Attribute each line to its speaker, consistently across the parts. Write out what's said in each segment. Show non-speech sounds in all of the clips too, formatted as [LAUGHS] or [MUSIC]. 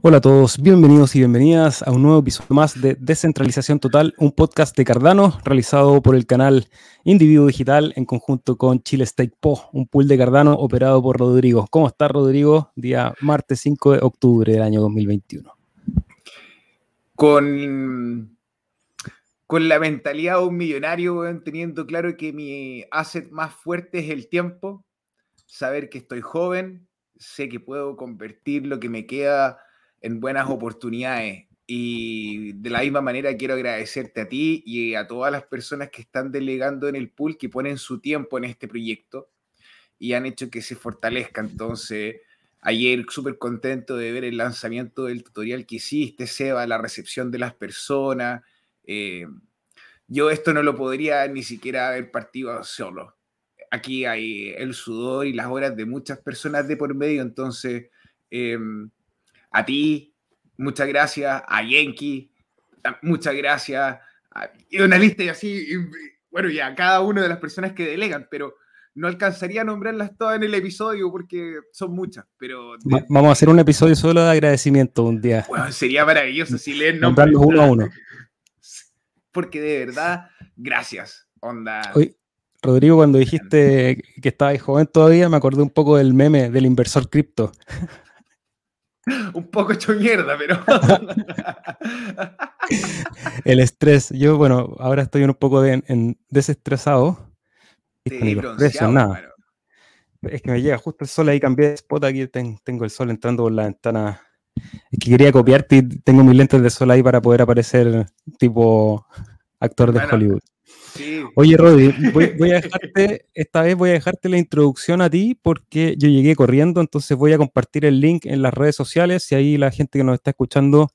Speaker 1: Hola a todos, bienvenidos y bienvenidas a un nuevo episodio más de Descentralización Total, un podcast de Cardano realizado por el canal Individuo Digital en conjunto con Chile State Po, un pool de Cardano operado por Rodrigo. ¿Cómo está Rodrigo? Día martes 5 de octubre del año 2021.
Speaker 2: Con, con la mentalidad de un millonario, teniendo claro que mi asset más fuerte es el tiempo, saber que estoy joven, sé que puedo convertir lo que me queda en buenas oportunidades. Y de la misma manera quiero agradecerte a ti y a todas las personas que están delegando en el pool, que ponen su tiempo en este proyecto y han hecho que se fortalezca. Entonces, ayer súper contento de ver el lanzamiento del tutorial que hiciste, Seba, la recepción de las personas. Eh, yo esto no lo podría ni siquiera haber partido solo. Aquí hay el sudor y las horas de muchas personas de por medio, entonces... Em, a ti, muchas gracias, a Yankee, muchas gracias, y una lista y así, bueno, ya cada una de las personas que delegan, pero no alcanzaría a nombrarlas todas en el episodio porque son muchas, pero...
Speaker 1: Vamos a hacer un episodio solo de agradecimiento un día.
Speaker 2: Bueno, sería maravilloso si leen [LAUGHS]
Speaker 1: nombres. uno a uno.
Speaker 2: Porque de verdad, gracias, onda.
Speaker 1: Rodrigo, cuando dijiste que estabas joven todavía, me acordé un poco del meme del inversor cripto. [LAUGHS]
Speaker 2: un poco hecho mierda, pero. [LAUGHS]
Speaker 1: el estrés. Yo, bueno, ahora estoy un poco desestresado. nada. Es que me llega justo el sol ahí, cambié de spot. Aquí tengo el sol entrando por la ventana. Es que quería copiarte y tengo mis lentes de sol ahí para poder aparecer tipo actor de Hollywood. Oye, Rodri, voy, a dejarte, esta vez voy a dejarte la introducción a ti porque yo llegué corriendo, entonces voy a compartir el link en las redes sociales y ahí la gente que nos está escuchando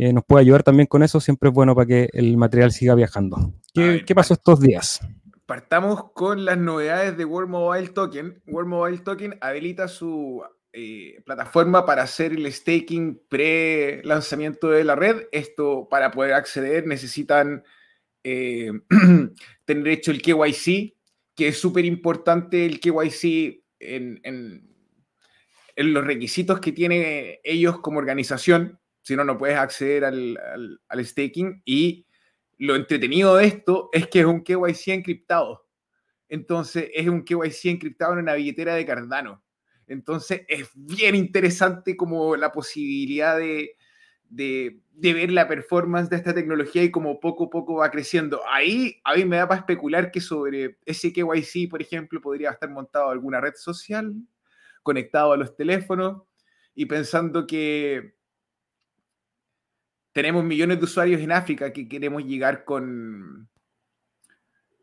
Speaker 1: eh, nos puede ayudar también con eso. Siempre es bueno para que el material siga viajando. ¿Qué, pasó estos días?
Speaker 2: Partamos con las novedades de World Mobile Token. World Mobile Token habilita su eh, plataforma para hacer el staking pre-lanzamiento de la red. Esto para poder acceder necesitan eh, [CLEARS THROAT] tener hecho el KYC, que es súper importante el KYC en, los requisitos que tienen ellos como organización, si no, no puedes acceder al, al, staking. Y lo entretenido de esto es que es un KYC encriptado. Entonces, es un KYC encriptado en una billetera de Cardano. Entonces, es bien interesante como la posibilidad de, de, ver la performance de esta tecnología y como poco a poco va creciendo. Ahí a mí me da para especular que sobre ese KYC, por ejemplo, podría estar montado alguna red social, conectado a los teléfonos y pensando que tenemos millones de usuarios en África que queremos llegar con,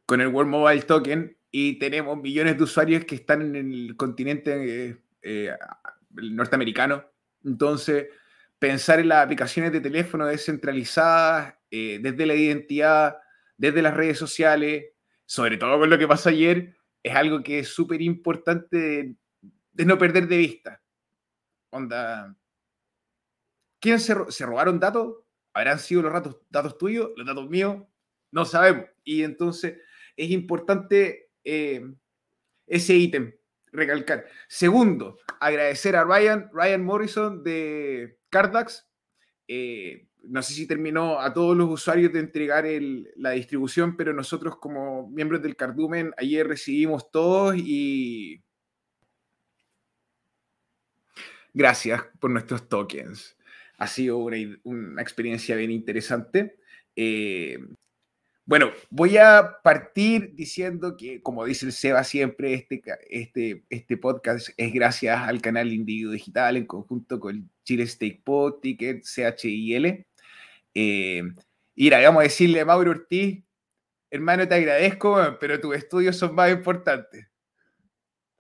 Speaker 2: con el World Mobile Token y tenemos millones de usuarios que están en el continente eh, eh, norteamericano. Entonces, pensar en las aplicaciones de teléfono descentralizadas, eh, desde la identidad, desde las redes sociales, sobre todo con lo que pasó ayer, es algo que es súper importante de, no perder de vista. ¿quién se, robaron datos? ¿Habrán sido los datos, datos tuyos, los datos míos? No sabemos. Y entonces es importante eh, ese ítem, recalcar. Segundo, agradecer a Ryan, Ryan Morrison de Cardax. Eh, no sé si terminó a todos los usuarios de entregar la distribución, pero nosotros como miembros del Cardumen ayer recibimos todos y gracias por nuestros tokens. Ha sido una, experiencia bien interesante. Eh, bueno, voy a partir diciendo que, como dice el Seba siempre, este, este, este podcast es gracias al canal Individuo Digital en conjunto con Chile Stake Pod, Ticket, CHIL. Eh, y vamos a decirle a Mauro Ortiz, hermano, te agradezco, pero tus estudios son más importantes.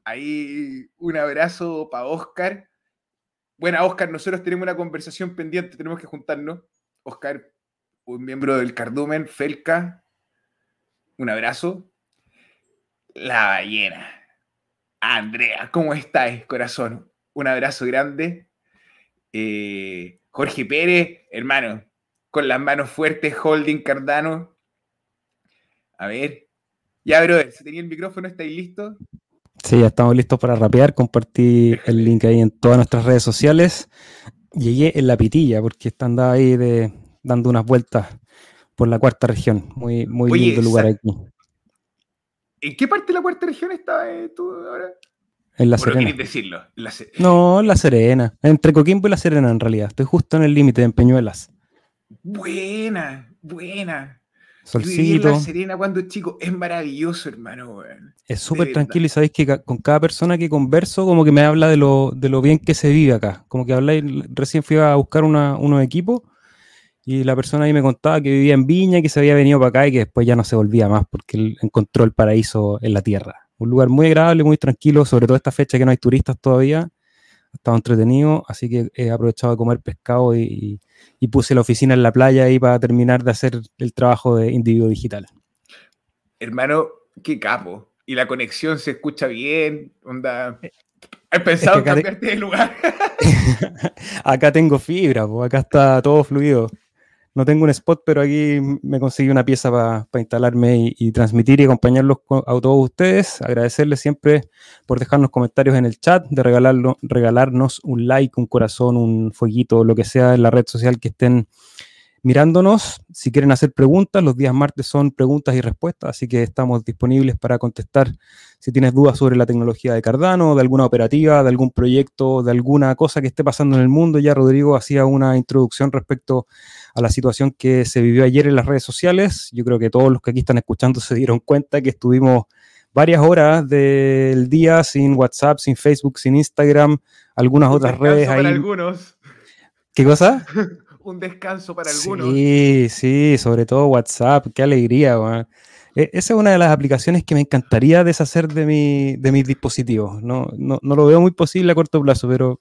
Speaker 2: Ahí un abrazo para Oscar. Bueno, Oscar, nosotros tenemos una conversación pendiente, tenemos que juntarnos. Oscar, un miembro del Cardumen, Felca, un abrazo. La ballena. Andrea, ¿cómo estás, corazón? Un abrazo grande. Eh, Jorge Pérez, hermano, con las manos fuertes, holding Cardano. A ver. Ya, brother, si tenía el micrófono, ¿estáis listos?
Speaker 1: Sí, ya estamos listos para rapear. Compartir el link ahí en todas nuestras redes sociales. Llegué en la pitilla porque están ahí de, dando unas vueltas por la cuarta región. Muy, muy lindo lugar aquí.
Speaker 2: ¿En qué parte de la cuarta región estás eh, tú ahora?
Speaker 1: En La Serena.
Speaker 2: decirlo?
Speaker 1: No, en La Serena. Entre Coquimbo y La Serena, en realidad. Estoy justo en el límite, en Peñuelas.
Speaker 2: Buena, buena.
Speaker 1: Solcito.
Speaker 2: La Serena cuando chico es maravilloso, hermano.
Speaker 1: Es súper tranquilo y sabéis que con cada persona que converso, como que me habla de lo, de lo bien que se vive acá. Como que habláis, recién fui a buscar una, unos equipos y la persona ahí me contaba que vivía en Viña, que se había venido para acá y que después ya no se volvía más porque él encontró el paraíso en la tierra. Un lugar muy agradable, muy tranquilo, sobre todo esta fecha que no hay turistas todavía. Ha estado entretenido, así que he aprovechado de comer pescado y, puse la oficina en la playa ahí para terminar de hacer el trabajo de individuo digital.
Speaker 2: Hermano, qué capo. Y la conexión se escucha bien, onda. Eh, He pensado en cambiarte de lugar. [LAUGHS]
Speaker 1: acá tengo fibra, pues acá está todo fluido no tengo un spot, pero aquí me conseguí una pieza para instalarme y, transmitir y acompañarlos a todos ustedes. Agradecerles siempre por dejarnos comentarios en el chat, de regalarlo, regalarnos un like, un corazón, un fueguito, lo que sea en la red social que estén mirándonos. Si quieren hacer preguntas, los días martes son preguntas y respuestas, así que estamos disponibles para contestar si tienes dudas sobre la tecnología de Cardano, de alguna operativa, de algún proyecto, de alguna cosa que esté pasando en el mundo. Ya Rodrigo hacía una introducción respecto a la situación que se vivió ayer en las redes sociales. Yo creo que todos los que aquí están escuchando [LAUGHS] se dieron cuenta que estuvimos varias horas del día sin WhatsApp, sin Facebook, sin Instagram, algunas otras redes ahí.
Speaker 2: algunos.
Speaker 1: ¿Qué cosa? [LAUGHS]
Speaker 2: un descanso para algunos.
Speaker 1: Sí, sí, sobre todo WhatsApp, qué alegría. E, esa es una de las aplicaciones que me encantaría deshacer de, mi, de mis dispositivos. No, no, no, lo veo muy posible a corto plazo, pero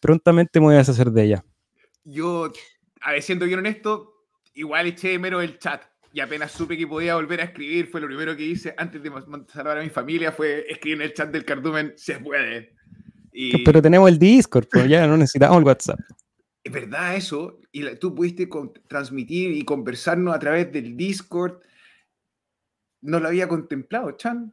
Speaker 1: prontamente me voy a deshacer de ella.
Speaker 2: Yo, a ver, siendo bien honesto, igual eché mero el chat. Y apenas supe que podía volver a escribir, fue lo primero que hice antes de salvar a mi familia, fue escribir en el chat del cardumen, se puede.
Speaker 1: Pero tenemos el Discord, pues ya no necesitamos el WhatsApp.
Speaker 2: Es verdad eso, y tú pudiste transmitir y conversarnos a través del Discord. No lo había contemplado, Chan.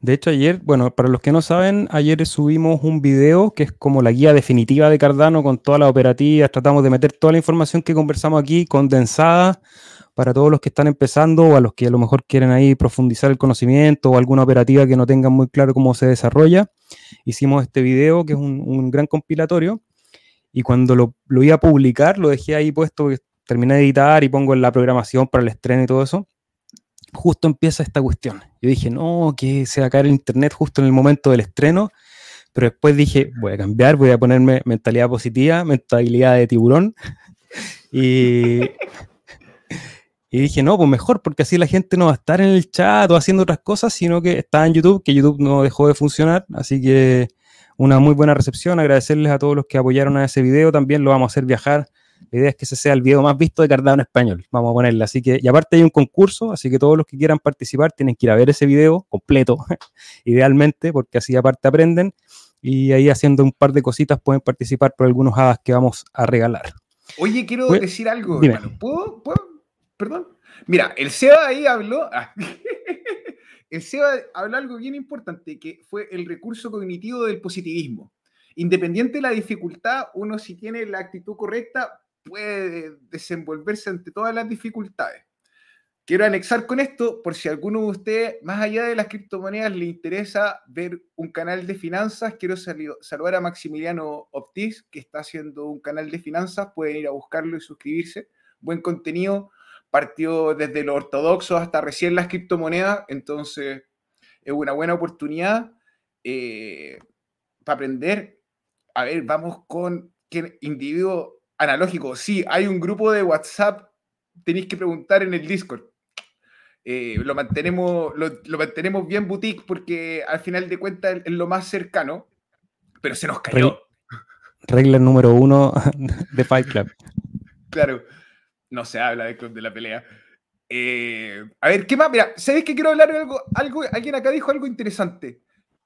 Speaker 1: De hecho, ayer, bueno, para los que no saben, ayer subimos un video que es como la guía definitiva de Cardano con todas las operativas. Tratamos de meter toda la información que conversamos aquí condensada para todos los que están empezando o a los que a lo mejor quieren ahí profundizar el conocimiento o alguna operativa que no tengan muy claro cómo se desarrolla. Hicimos este video que es un gran compilatorio y cuando lo, lo, iba a publicar, lo dejé ahí puesto, terminé de editar y pongo la programación para el estreno y todo eso, justo empieza esta cuestión. Yo dije, no, que se va a caer el internet justo en el momento del estreno, pero después dije, voy a cambiar, voy a ponerme mentalidad positiva, mentalidad de tiburón, [LAUGHS] y, y dije, no, pues mejor, porque así la gente no va a estar en el chat o haciendo otras cosas, sino que está en YouTube, que YouTube no dejó de funcionar, así que una muy buena recepción. Agradecerles a todos los que apoyaron a ese video. También lo vamos a hacer viajar. La idea es que ese sea el video más visto de Cardano en español. Vamos a ponerle. Así que, y aparte hay un concurso, así que todos los que quieran participar tienen que ir a ver ese video completo, [LAUGHS] idealmente, porque así aparte aprenden. Y ahí haciendo un par de cositas pueden participar por algunos hadas que vamos a regalar.
Speaker 2: Oye, quiero decir algo, hermano. ¿Puedo? ¿Puedo? Perdón. Mira, el Seba ahí habló. [LAUGHS] El SEBA habló algo bien importante, que fue el recurso cognitivo del positivismo. Independiente de la dificultad, uno si tiene la actitud correcta puede desenvolverse ante todas las dificultades. Quiero anexar con esto, por si alguno de ustedes, más allá de las criptomonedas, le interesa ver un canal de finanzas, quiero saludar a Maximiliano Optis, que está haciendo un canal de finanzas, pueden ir a buscarlo y suscribirse. Buen contenido, partió desde lo ortodoxo hasta recién las criptomonedas, entonces es una buena oportunidad eh, para aprender. A ver, vamos con ¿qué individuo analógico. Sí, hay un grupo de WhatsApp, tenéis que preguntar en el Discord. Eh, lo, mantenemos, lo, mantenemos bien boutique porque al final de cuentas es lo más cercano, pero se nos cayó.
Speaker 1: Regla número uno [LAUGHS] de Fight Club.
Speaker 2: Claro no se habla del club de la pelea. Eh, a ver, ¿qué más? Mira, ¿sabes que quiero hablar de algo, algo? Alguien acá dijo algo interesante.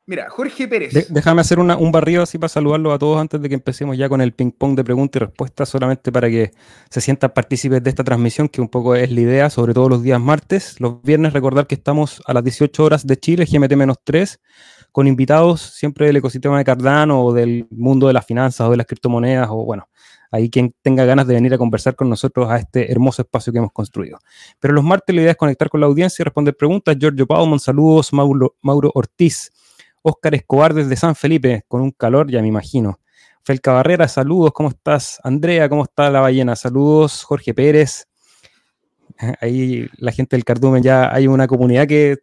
Speaker 2: Mira, Jorge Pérez.
Speaker 1: déjame hacer un barrido así para saludarlos a todos antes de que empecemos ya con el ping-pong de preguntas y respuestas, solamente para que se sientan partícipes de esta transmisión, que un poco es la idea, sobre todo los días martes. Los viernes, recordar que estamos a las 18 horas de Chile, GMT-3, con invitados siempre del ecosistema de Cardano o del mundo de las finanzas o de las criptomonedas o bueno, ahí quien tenga ganas de venir a conversar con nosotros a este hermoso espacio que hemos construido. Pero los martes la idea es conectar con la audiencia y responder preguntas. Giorgio Paumon, saludos. Mauro, Mauro Ortiz. Oscar Escobar desde San Felipe, con un calor, ya me imagino. Felca Barrera, saludos, ¿cómo estás? Andrea, ¿cómo está la ballena? Saludos, Jorge Pérez. [LAUGHS] Ahí la gente del Cardumen ya hay una comunidad que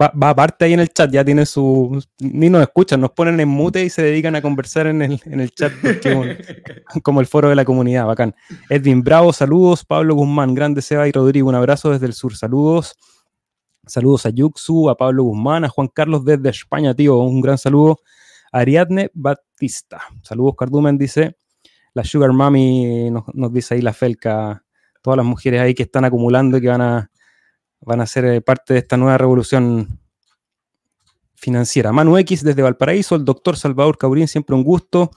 Speaker 1: va, aparte ahí en el chat, ya tiene su. Ni nos escuchan, nos ponen en mute y se dedican a conversar en el, en el chat, [LAUGHS] como, el foro de la comunidad, bacán. Edwin Bravo, saludos. Pablo Guzmán, grande Seba y Rodrigo, un abrazo desde el sur, saludos. Saludos a Yuxu, a Pablo Guzmán, a Juan Carlos desde España, tío, un gran saludo. Ariadne Batista, saludos Cardumen, dice. La Sugar Mami nos dice ahí la Felca, todas las mujeres ahí que están acumulando y que van a van a ser eh, parte de esta nueva revolución financiera. Manu X desde Valparaíso, el doctor Salvador Caurín, siempre un gusto.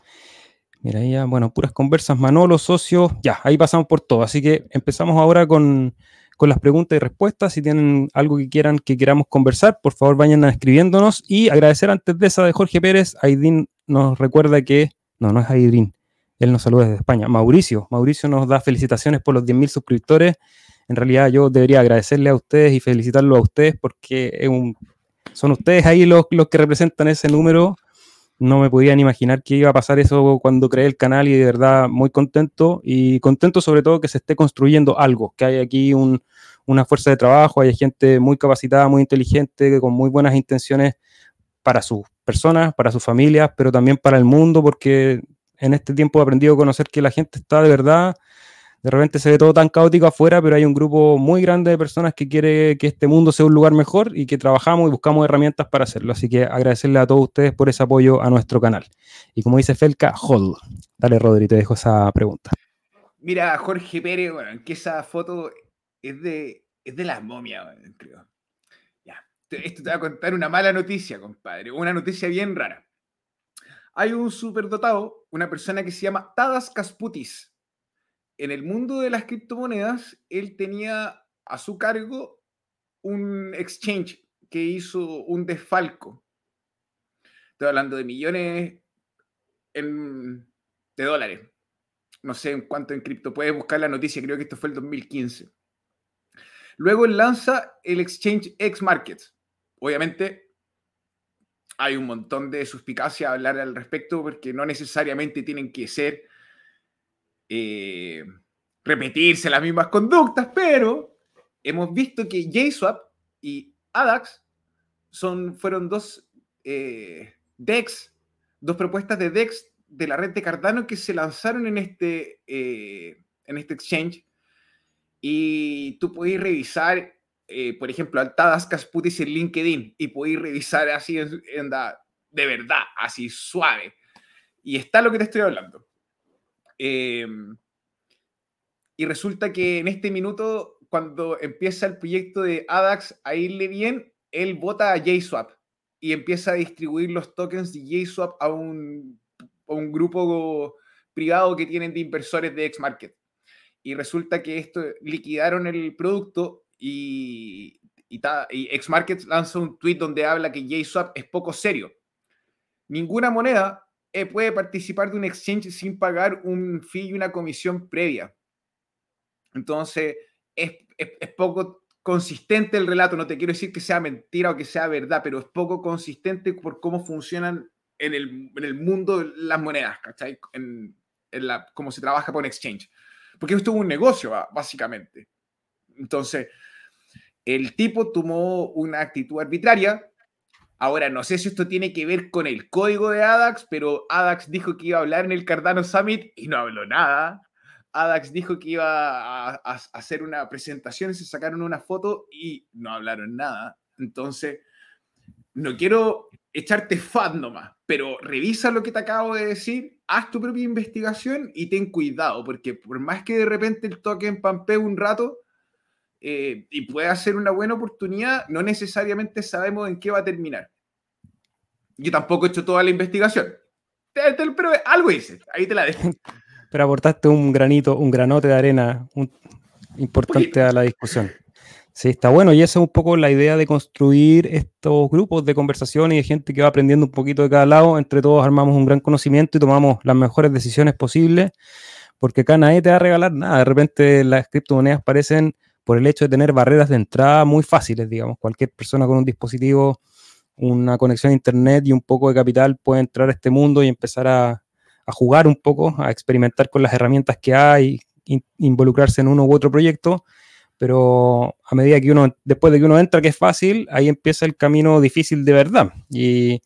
Speaker 1: Mira, ya, bueno, puras conversas, Manolo, socio, ya, ahí pasamos por todo. Así que empezamos ahora con, las preguntas y respuestas. Si tienen algo que quieran que queramos conversar, por favor vayan escribiéndonos. Y agradecer antes de esa de Jorge Pérez, Aidín nos recuerda que, no, no es Aidín, él nos saluda desde España. Mauricio, Mauricio nos da felicitaciones por los 10.000 suscriptores en realidad yo debería agradecerle a ustedes y felicitarlos a ustedes porque son ustedes ahí los, los que representan ese número. No me podían imaginar que iba a pasar eso cuando creé el canal y de verdad muy contento y contento sobre todo que se esté construyendo algo, que hay aquí una fuerza de trabajo, hay gente muy capacitada, muy inteligente, con muy buenas intenciones para sus personas, para sus familias, pero también para el mundo, porque en este tiempo he aprendido a conocer que la gente está de verdad de repente se ve todo tan caótico afuera, pero hay un grupo muy grande de personas que quiere que este mundo sea un lugar mejor y que trabajamos y buscamos herramientas para hacerlo. Así que agradecerle a todos ustedes por ese apoyo a nuestro canal. Y como dice Felca, hold. Dale, Rodri, te dejo esa pregunta.
Speaker 2: Mira, Jorge Pérez, bueno, que esa foto es de, es de las momias, creo. Ya, esto te va a contar una mala noticia, compadre, una noticia bien rara. Hay un superdotado, una persona que se llama Tadas Kasputis en el mundo de las criptomonedas, él tenía a su cargo un exchange que hizo un desfalco. Estoy hablando de millones de dólares. No sé en cuánto en cripto. Puedes buscar la noticia, creo que esto fue el 2015. Luego él lanza el exchange X Markets. Obviamente hay un montón de suspicacia a hablar al respecto porque no necesariamente tienen que ser eh, repetirse las mismas conductas, pero hemos visto que JSwap y ADAX son, fueron dos eh, DEX, dos propuestas de DEX de la red de Cardano que se lanzaron en este, eh, en este exchange. Y tú puedes revisar, por ejemplo, Altadas Casputis en LinkedIn y puedes revisar así de verdad, así suave. Y está lo que te estoy hablando. Em, y resulta que en este minuto, cuando empieza el proyecto de ADAX a irle bien, él vota a JSwap y empieza a distribuir los tokens de JSwap a un, a un grupo privado que tienen de inversores de Xmarket. Y resulta que esto liquidaron el producto y, y, y Xmarket lanza un tweet donde habla que JSwap es poco serio. Ninguna moneda eh, puede participar de un exchange sin pagar un fee y una comisión previa. Entonces, es, poco consistente el relato. No te quiero decir que sea mentira o que sea verdad, pero es poco consistente por cómo funcionan en el, mundo las monedas, ¿cachai? En, la, cómo se trabaja con exchange. Porque esto es un negocio, básicamente. Entonces, el tipo tomó una actitud arbitraria, Ahora, no sé si esto tiene que ver con el código de ADAX, pero ADAX dijo que iba a hablar en el Cardano Summit y no habló nada. ADAX dijo que iba a, hacer una presentación se sacaron una foto y no hablaron nada. Entonces, no quiero echarte fat nomás, pero revisa lo que te acabo de decir, haz tu propia investigación y ten cuidado, porque por más que de repente el token pampee un rato, eh, y puede ser una buena oportunidad, no necesariamente sabemos en qué va a terminar. Yo tampoco he hecho toda la investigación. Pero algo hice, ahí te la dejo. [LAUGHS]
Speaker 1: Pero aportaste un granito, un granote de arena importante a la discusión. Sí, está bueno y esa es un poco la idea de construir estos grupos de conversación y de gente que va aprendiendo un poquito de cada lado. Entre todos armamos un gran conocimiento y tomamos las mejores decisiones posibles, porque acá nadie te va a regalar nada. De repente las criptomonedas parecen, por el hecho de tener barreras de entrada muy fáciles, digamos. Cualquier persona con un dispositivo, una conexión a Internet y un poco de capital puede entrar a este mundo y empezar a, jugar un poco, a experimentar con las herramientas que hay, involucrarse en uno u otro proyecto pero a medida que uno, después de que uno entra, que es fácil, ahí empieza el camino difícil de verdad. Y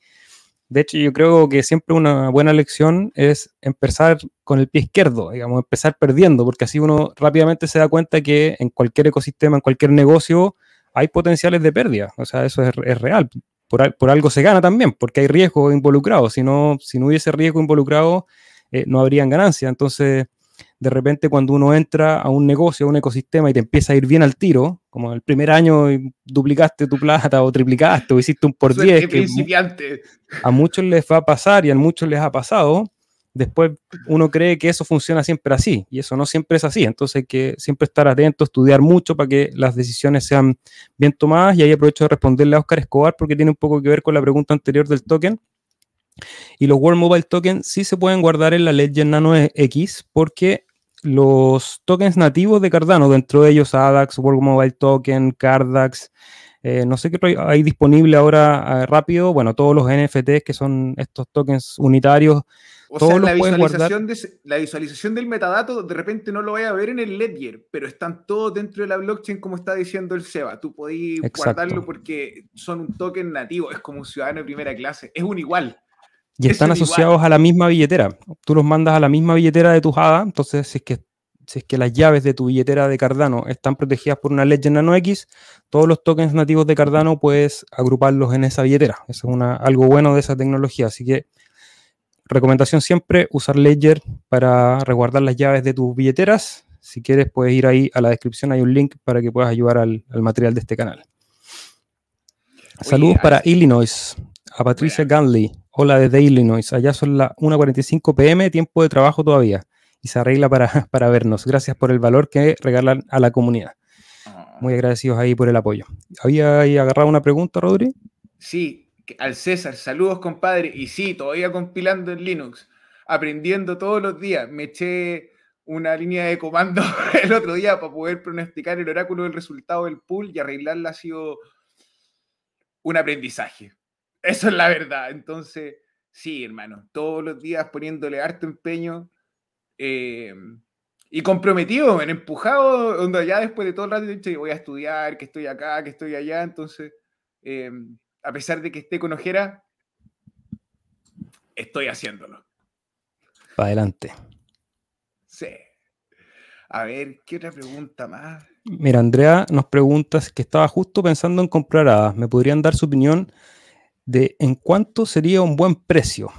Speaker 1: de hecho yo creo que siempre una buena lección es empezar con el pie izquierdo, digamos, empezar perdiendo, porque así uno rápidamente se da cuenta que en cualquier ecosistema, en cualquier negocio, hay potenciales de pérdida. O sea, eso es, real. Por, por, algo se gana también, porque hay riesgo involucrado. Si no, si no hubiese riesgo involucrado, eh, no habrían ganancias. Entonces, de repente cuando uno entra a un negocio, a un ecosistema y te empieza a ir bien al tiro, como el primer año duplicaste tu plata o triplicaste o hiciste un por 10, que a muchos les va a pasar y a muchos les ha pasado, después uno cree que eso funciona siempre así y eso no siempre es así, entonces hay que siempre estar atento, estudiar mucho para que las decisiones sean bien tomadas y ahí aprovecho de responderle a Oscar Escobar porque tiene un poco que ver con la pregunta anterior del token. Y los World Mobile Tokens sí se pueden guardar en la Ledger Nano X porque los tokens nativos de Cardano, dentro de ellos ADAX, World Mobile Token, Cardax, eh, no sé qué hay disponible ahora eh, rápido, bueno, todos los NFTs que son estos tokens unitarios.
Speaker 2: O sea, la visualización, la visualización del metadato de repente no lo voy a ver en el Ledger, pero están todos dentro de la blockchain como está diciendo el Seba. Tú podés guardarlo porque son un token nativo, es como un ciudadano de primera clase, es un igual.
Speaker 1: Y están asociados a la misma billetera. Tú los mandas a la misma billetera de tu Jada, entonces si es que si es que las llaves de tu billetera de Cardano están protegidas por una Ledger Nano X, todos los tokens nativos de Cardano puedes agruparlos en esa billetera. Eso es una, algo bueno de esa tecnología. Así que recomendación siempre, usar Ledger para resguardar las llaves de tus billeteras. Si quieres, puedes ir ahí a la descripción, hay un link para que puedas ayudar al, material de este canal. Saludos para Illinois, a Patricia Ganley. Hola desde Illinois. Allá son las 1.45 pm, tiempo de trabajo todavía. Y se arregla para, [LAUGHS] para vernos. Gracias por el valor que regalan a la comunidad. Ah. Muy agradecidos ahí por el apoyo. ¿Había ahí agarrado una pregunta, Rodri?
Speaker 2: Sí, al César. Saludos, compadre. Y sí, todavía compilando en Linux. Aprendiendo todos los días. Me eché una línea de comando [LAUGHS] el otro día para poder pronosticar el oráculo del resultado del pool y arreglarla ha sido un aprendizaje. Eso es la verdad. Entonces, sí, hermano, todos los días poniéndole harto empeño eh, y comprometido, en empujado, donde ya después de todo el rato dicho, voy a estudiar, que estoy acá, que estoy allá. Entonces, eh, a pesar de que esté con ojera, estoy haciéndolo.
Speaker 1: Para adelante.
Speaker 2: Sí. A ver, ¿qué otra pregunta más?
Speaker 1: Mira, Andrea nos pregunta que estaba justo pensando en comprar hadas. ¿Me podrían dar su opinión de en cuánto sería un buen precio.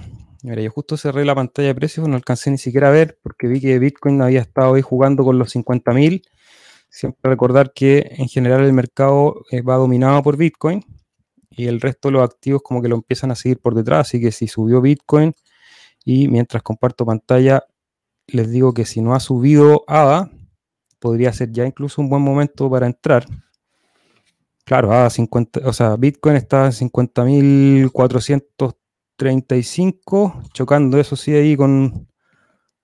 Speaker 1: Mira, yo justo cerré la pantalla de precios, no alcancé ni siquiera a ver porque vi que Bitcoin había estado ahí jugando con los 50.000. Siempre recordar que en general el mercado eh, va dominado por Bitcoin y el resto de los activos como que lo empiezan a seguir por detrás. Así que si subió Bitcoin y mientras comparto pantalla les digo que si no ha subido ADA, podría ser ya incluso un buen momento para entrar. Claro, a 50, o sea, Bitcoin está en 50.435, chocando eso sí ahí con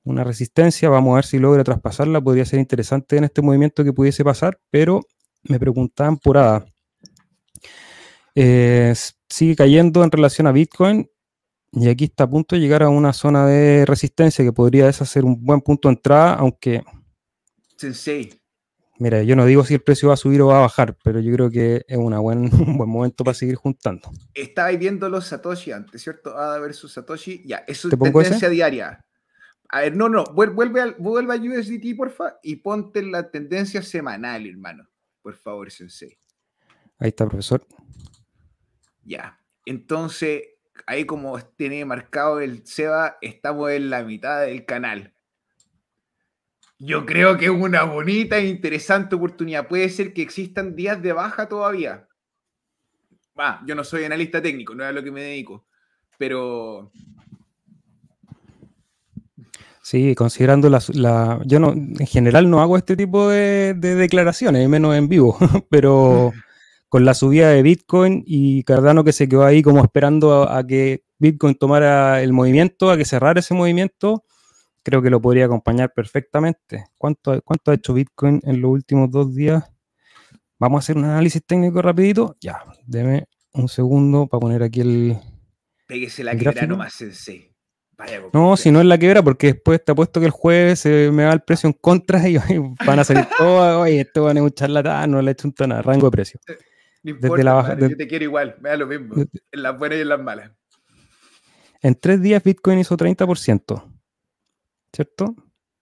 Speaker 1: una resistencia. Vamos a ver si logra traspasarla. Podría ser interesante en este movimiento que pudiese pasar, pero me preguntaban por ADA. Eh, sigue cayendo en relación a Bitcoin y aquí está a punto de llegar a una zona de resistencia que podría ser un buen punto de entrada, aunque...
Speaker 2: Sensei,
Speaker 1: Mira, yo no digo si el precio va a subir o va a bajar, pero yo creo que es una buen, [LAUGHS] un buen momento para seguir juntando.
Speaker 2: Estabais viendo los Satoshi antes, ¿cierto? ADA versus Satoshi. Ya, eso es tendencia diaria. A ver, no, no, vuelve, a, vuelve a USDT, porfa, y ponte la tendencia semanal, hermano. Por favor, Sensei.
Speaker 1: Ahí está, profesor.
Speaker 2: Ya. Entonces, ahí como tiene marcado el SEBA, estamos en la mitad del canal. Yo creo que es una bonita e interesante oportunidad. Puede ser que existan días de baja todavía. Va, yo no soy analista técnico, no es a lo que me dedico. Pero.
Speaker 1: Sí, considerando la, Yo no, en general no hago este tipo de, declaraciones, menos en vivo, [LAUGHS] pero con la subida de Bitcoin y Cardano que se quedó ahí como esperando a, que Bitcoin tomara el movimiento, a que cerrara ese movimiento, creo que lo podría acompañar perfectamente. ¿Cuánto, cuánto ha hecho Bitcoin en los últimos dos días? Vamos a hacer un análisis técnico rapidito. Ya, deme un segundo para poner aquí el...
Speaker 2: Péguese la quebra nomás, sensei.
Speaker 1: No, si no es la quebra, porque después te apuesto que el jueves se me va el precio en contra y [LAUGHS] van a salir [LAUGHS] todos, oye, esto van a un charlatán, no le he hecho un nada, rango de precio.
Speaker 2: Eh, no importa, Desde la baja, yo te quiero igual, me da lo mismo, en las buenas y en las malas.
Speaker 1: En tres días Bitcoin hizo 30%, ¿cierto?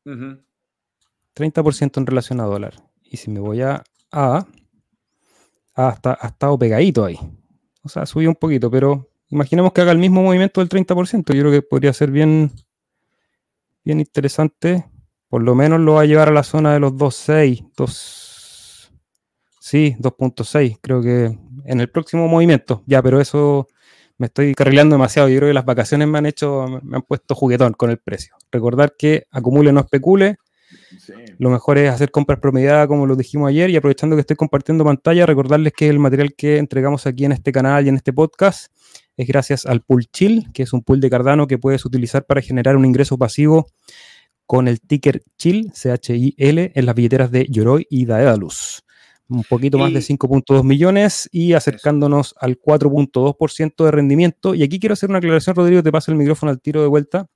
Speaker 1: 30% en relación a dólar. Y si me voy a A, hasta, ha estado pegadito ahí. O sea, subió un poquito, pero imaginemos que haga el mismo movimiento del 30%. Yo creo que podría ser bien, bien interesante. Por lo menos lo va a llevar a la zona de los 2.6, 2, sí, 2.6, creo que en el próximo movimiento. Ya, pero eso me estoy carrileando demasiado. Yo creo que las vacaciones me han hecho, me han puesto juguetón con el precio. Recordar que acumule, no especule. Lo mejor es hacer compras promediadas, como lo dijimos ayer, y aprovechando que estoy compartiendo pantalla, recordarles que el material que entregamos aquí en este canal y en este podcast es gracias al Pool Chill, que es un pool de Cardano que puedes utilizar para generar un ingreso pasivo con el ticker Chill, C-H-I-L, en las billeteras de Yoroi y Daedalus. Un poquito más de 5.2 millones y acercándonos al 4.2% de rendimiento. Y aquí quiero hacer una aclaración, Rodrigo, te paso el micrófono al tiro de vuelta,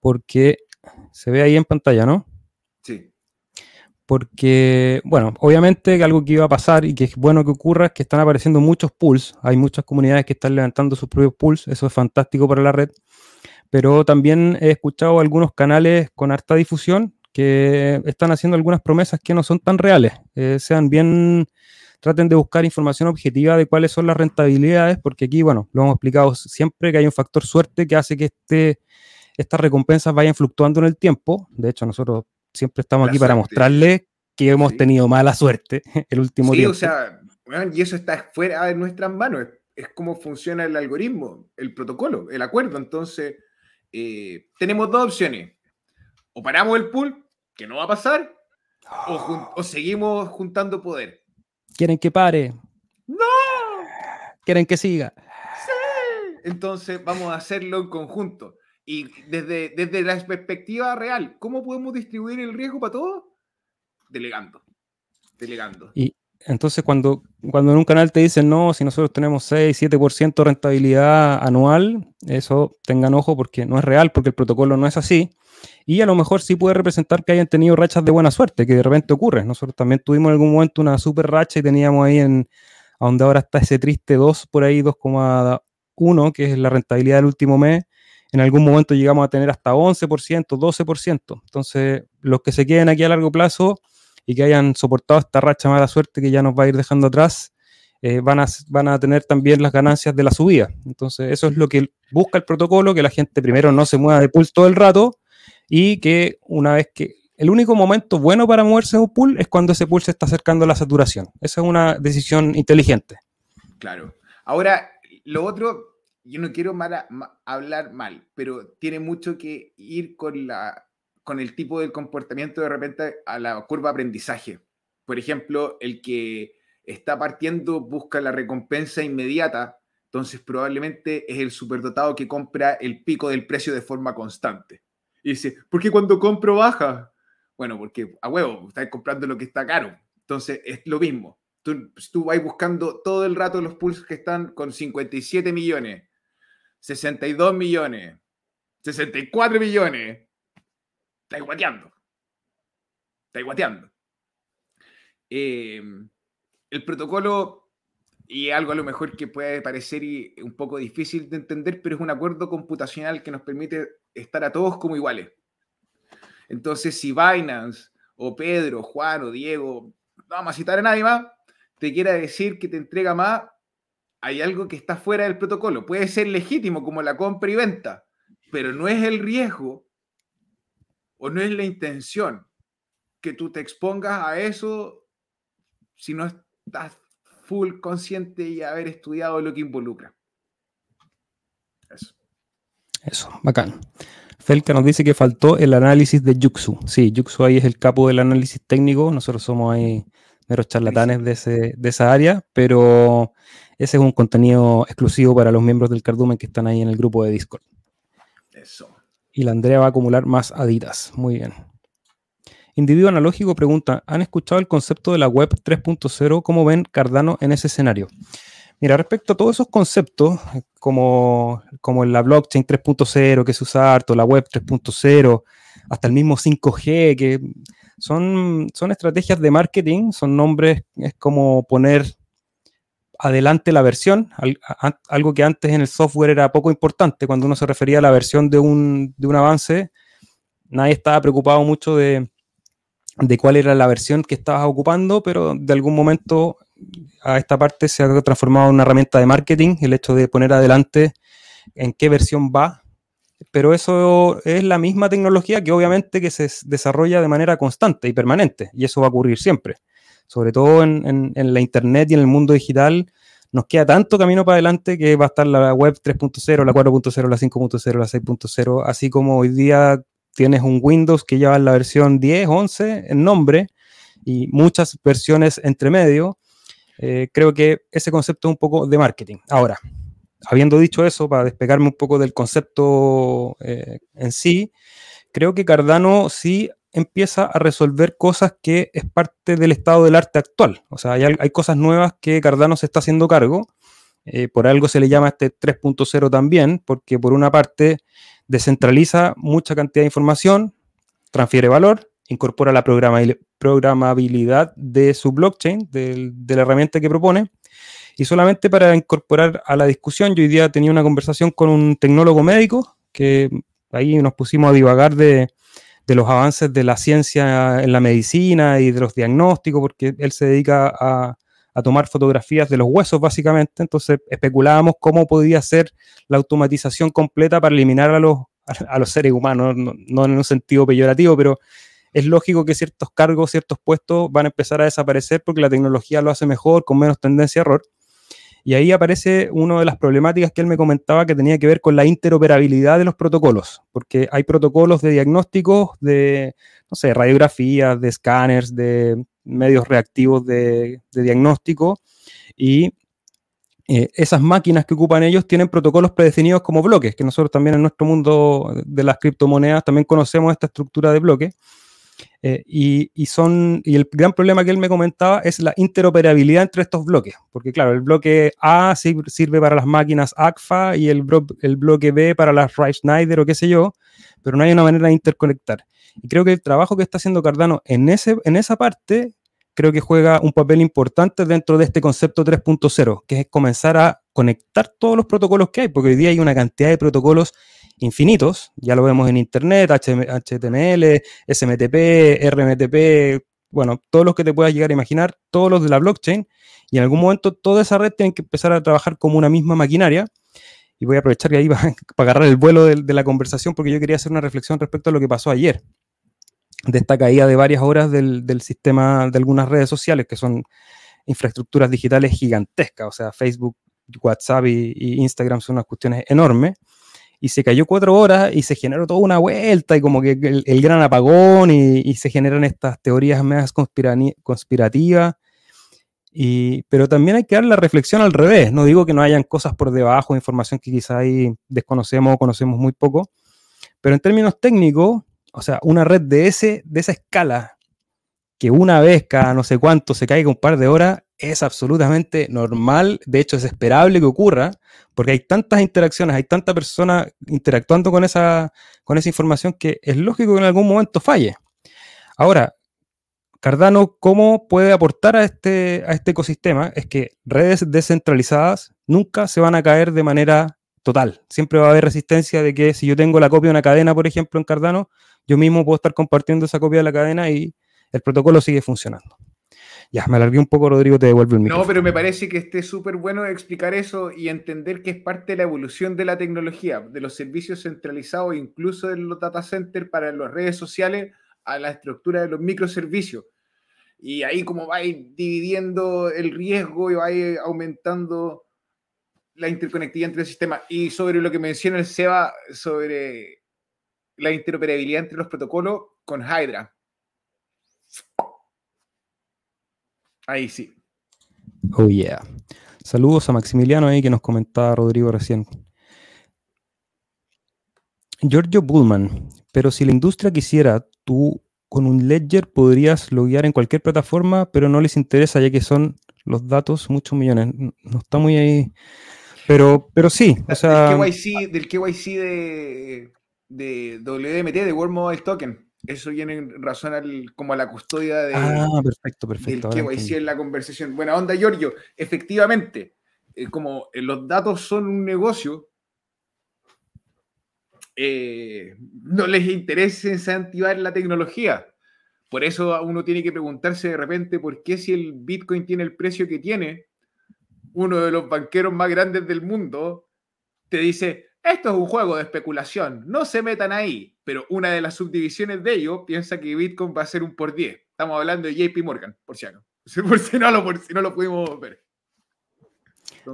Speaker 1: porque se ve ahí en pantalla, ¿no?
Speaker 2: Sí
Speaker 1: porque, bueno, obviamente algo que iba a pasar y que es bueno que ocurra es que están apareciendo muchos pools, hay muchas comunidades que están levantando sus propios pools, eso es fantástico para la red, pero también he escuchado algunos canales con harta difusión que están haciendo algunas promesas que no son tan reales, eh, sean bien, traten de buscar información objetiva de cuáles son las rentabilidades, porque aquí, bueno, lo hemos explicado siempre que hay un factor suerte que hace que este, estas recompensas vayan fluctuando en el tiempo, de hecho nosotros siempre estamos aquí para mostrarle que hemos tenido mala suerte [LAUGHS] el último sí, tiempo.
Speaker 2: o sea, y eso está fuera de nuestras manos. Es, como funciona el algoritmo, el protocolo, el acuerdo. Entonces, eh, tenemos dos opciones. O paramos el pool, que no va a pasar, o, seguimos juntando poder.
Speaker 1: ¿Quieren que pare?
Speaker 2: ¡No!
Speaker 1: ¿Quieren que siga?
Speaker 2: Sí. Entonces, vamos a hacerlo en conjunto. Y desde, desde la perspectiva real, ¿cómo podemos distribuir el riesgo para todos? Delegando. Delegando.
Speaker 1: Y entonces cuando, cuando en un canal te dicen, no, si nosotros tenemos 6, 7% de rentabilidad anual, eso tengan ojo porque no es real, porque el protocolo no es así. Y a lo mejor sí puede representar que hayan tenido rachas de buena suerte, que de repente ocurre. Nosotros también tuvimos en algún momento una super racha y teníamos ahí en, a donde ahora está ese triste 2, por ahí 2,1, que es la rentabilidad del último mes en algún momento llegamos a tener hasta 11%, 12%. Entonces, los que se queden aquí a largo plazo y que hayan soportado esta racha mala suerte que ya nos va a ir dejando atrás, eh, van, a, van a tener también las ganancias de la subida. Entonces, eso es lo que busca el protocolo, que la gente primero no se mueva de pool todo el rato y que una vez que... El único momento bueno para moverse de un pool es cuando ese pool se está acercando a la saturación. Esa es una decisión inteligente.
Speaker 2: Claro. Ahora, lo otro, yo no quiero hablar mal, pero tiene mucho que ir con, la, con el tipo de comportamiento de repente a la curva aprendizaje. Por ejemplo, el que está partiendo busca la recompensa inmediata, entonces probablemente es el superdotado que compra el pico del precio de forma constante. Y dice, ¿por qué cuando compro baja? Bueno, porque a huevo, estás comprando lo que está caro. Entonces es lo mismo. Tú, tú vas buscando todo el rato los pulsos que están con 57 millones 62 millones, 64 millones. Está guateando. Está guateando. Eh, el protocolo, y algo a lo mejor que puede parecer un poco difícil de entender, pero es un acuerdo computacional que nos permite estar a todos como iguales. Entonces, si Binance o Pedro, Juan o Diego, no vamos a citar a nadie más, te quiera decir que te entrega más, hay algo que está fuera del protocolo. Puede ser legítimo como la compra y venta, pero no es el riesgo o no es la intención que tú te expongas a eso si no estás full consciente y haber estudiado lo que involucra.
Speaker 1: Eso. Eso, bacán. Felka nos dice que faltó el análisis de Yuxu. Sí, Yuxu ahí es el capo del análisis técnico. Nosotros somos ahí meros charlatanes de, de esa área, pero ese es un contenido exclusivo para los miembros del Cardumen que están ahí en el grupo de Discord. Eso. Y la Andrea va a acumular más aditas. Muy bien. Individuo analógico pregunta, ¿han escuchado el concepto de la web 3.0? ¿Cómo ven Cardano en ese escenario? Mira, respecto a todos esos conceptos, como, como la blockchain 3.0 que se usa harto, la web 3.0, hasta el mismo 5G, que son, son estrategias de marketing, son nombres, es como poner adelante la versión, algo que antes en el software era poco importante, cuando uno se refería a la versión de un, de un avance, nadie estaba preocupado mucho de, de cuál era la versión que estabas ocupando, pero de algún momento a esta parte se ha transformado en una herramienta de marketing, el hecho de poner adelante en qué versión va, pero eso es la misma tecnología que obviamente que se desarrolla de manera constante y permanente, y eso va a ocurrir siempre. Sobre todo en, la Internet y en el mundo digital, nos queda tanto camino para adelante que va a estar la web 3.0, la 4.0, la 5.0, la 6.0, así como hoy día tienes un Windows que lleva la versión 10, 11 en nombre y muchas versiones entre medio eh, creo que ese concepto es un poco de marketing. Ahora, habiendo dicho eso, para despegarme un poco del concepto eh, en sí, creo que Cardano sí empieza a resolver cosas que es parte del estado del arte actual. O sea, hay, cosas nuevas que Cardano se está haciendo cargo. Eh, por algo se le llama este 3.0 también, porque por una parte descentraliza mucha cantidad de información, transfiere valor, incorpora la programabilidad de su blockchain, de, la herramienta que propone. Y solamente para incorporar a la discusión, yo hoy día tenía una conversación con un tecnólogo médico, que ahí nos pusimos a divagar de, los avances de la ciencia en la medicina y de los diagnósticos, porque él se dedica a, tomar fotografías de los huesos, básicamente. Entonces especulábamos cómo podía ser la automatización completa para eliminar a los, [LAUGHS] a los seres humanos, no en un sentido peyorativo, pero es lógico que ciertos cargos, ciertos puestos van a empezar a desaparecer porque la tecnología lo hace mejor, con menos tendencia a error. Y ahí aparece una de las problemáticas que él me comentaba que tenía que ver con la interoperabilidad de los protocolos, porque hay protocolos de diagnóstico, de, no sé, radiografías, de escáneres, de medios reactivos de, diagnóstico, y eh, esas máquinas que ocupan ellos tienen protocolos predefinidos como bloques, que nosotros también en nuestro mundo de las criptomonedas también conocemos esta estructura de bloques. Eh, y, son, y el gran problema que él me comentaba es la interoperabilidad entre estos bloques, porque claro, el bloque A sirve para las máquinas ACFA y el, el bloque B para las Rice Schneider o qué sé yo, pero no hay una manera de interconectar. Y creo que el trabajo que está haciendo Cardano en, ese, en esa parte, creo que juega un papel importante dentro de este concepto 3.0, que es comenzar a conectar todos los protocolos que hay, porque hoy día hay una cantidad de protocolos infinitos, ya lo vemos en Internet, HTML, SMTP, RMTP, bueno, todos los que te puedas llegar a imaginar, todos los de la blockchain, y en algún momento toda esa red tiene que empezar a trabajar como una misma maquinaria. Y voy a aprovechar que ahí [LAUGHS] para, agarrar el vuelo de, la conversación, porque yo quería hacer una reflexión respecto a lo que pasó ayer, de esta caída de varias horas del, sistema de algunas redes sociales, que son infraestructuras digitales gigantescas, o sea, Facebook, WhatsApp y Instagram son unas cuestiones enormes y se cayó cuatro horas y se generó toda una vuelta y como que el, gran apagón y, se generan estas teorías más conspirativas. Y, pero también hay que dar la reflexión al revés. No digo que no hayan cosas por debajo, información que quizá ahí desconocemos o conocemos muy poco, pero en términos técnicos, o sea, una red de, ese, de esa escala, que una vez cada no sé cuánto se caiga un par de horas, es absolutamente normal, de hecho es esperable que ocurra, porque hay tantas interacciones, hay tanta persona interactuando con esa, con esa información que es lógico que en algún momento falle. Ahora, Cardano, ¿cómo puede aportar a este, a este ecosistema? Es que redes descentralizadas nunca se van a caer de manera total. Siempre va a haber resistencia de que si yo tengo la copia de una cadena, por ejemplo, en Cardano, yo mismo puedo estar compartiendo esa copia de la cadena y el protocolo sigue funcionando. Ya, me alargué un poco, Rodrigo, te devuelvo el micrófono.
Speaker 2: No, pero me parece que esté súper bueno explicar eso y entender que es parte de la evolución de la tecnología, de los servicios centralizados, incluso de los data centers para las redes sociales, a la estructura de los microservicios. Y ahí como va dividiendo el riesgo y va aumentando la interconectividad entre el sistema. Y sobre lo que menciona el Seba, sobre la interoperabilidad entre los protocolos con Hydra. Ahí sí.
Speaker 1: Oh yeah. Saludos a Maximiliano ahí que nos comentaba Rodrigo recién. Giorgio Bullman, pero si la industria quisiera, tú con un ledger podrías loguear en cualquier plataforma, pero no les interesa ya que son los datos muchos millones. No está muy ahí. Pero, pero sí, o sea...
Speaker 2: Del KYC, de, de WMT, de World Mobile Token. Eso viene en razón al, como a la custodia de,
Speaker 1: ah, perfecto, perfecto.
Speaker 2: del KYC en la conversación. Buena onda, Giorgio. Efectivamente, eh, como eh, los datos son un negocio, eh, no les interesa incentivar la tecnología. Por eso uno tiene que preguntarse de repente por qué si el Bitcoin tiene el precio que tiene, uno de los banqueros más grandes del mundo te dice, esto es un juego de especulación, no se metan ahí, pero una de las subdivisiones de ello piensa que Bitcoin va a ser un por 10. Estamos hablando de JP Morgan, por si, [LAUGHS] no, por si no lo pudimos ver.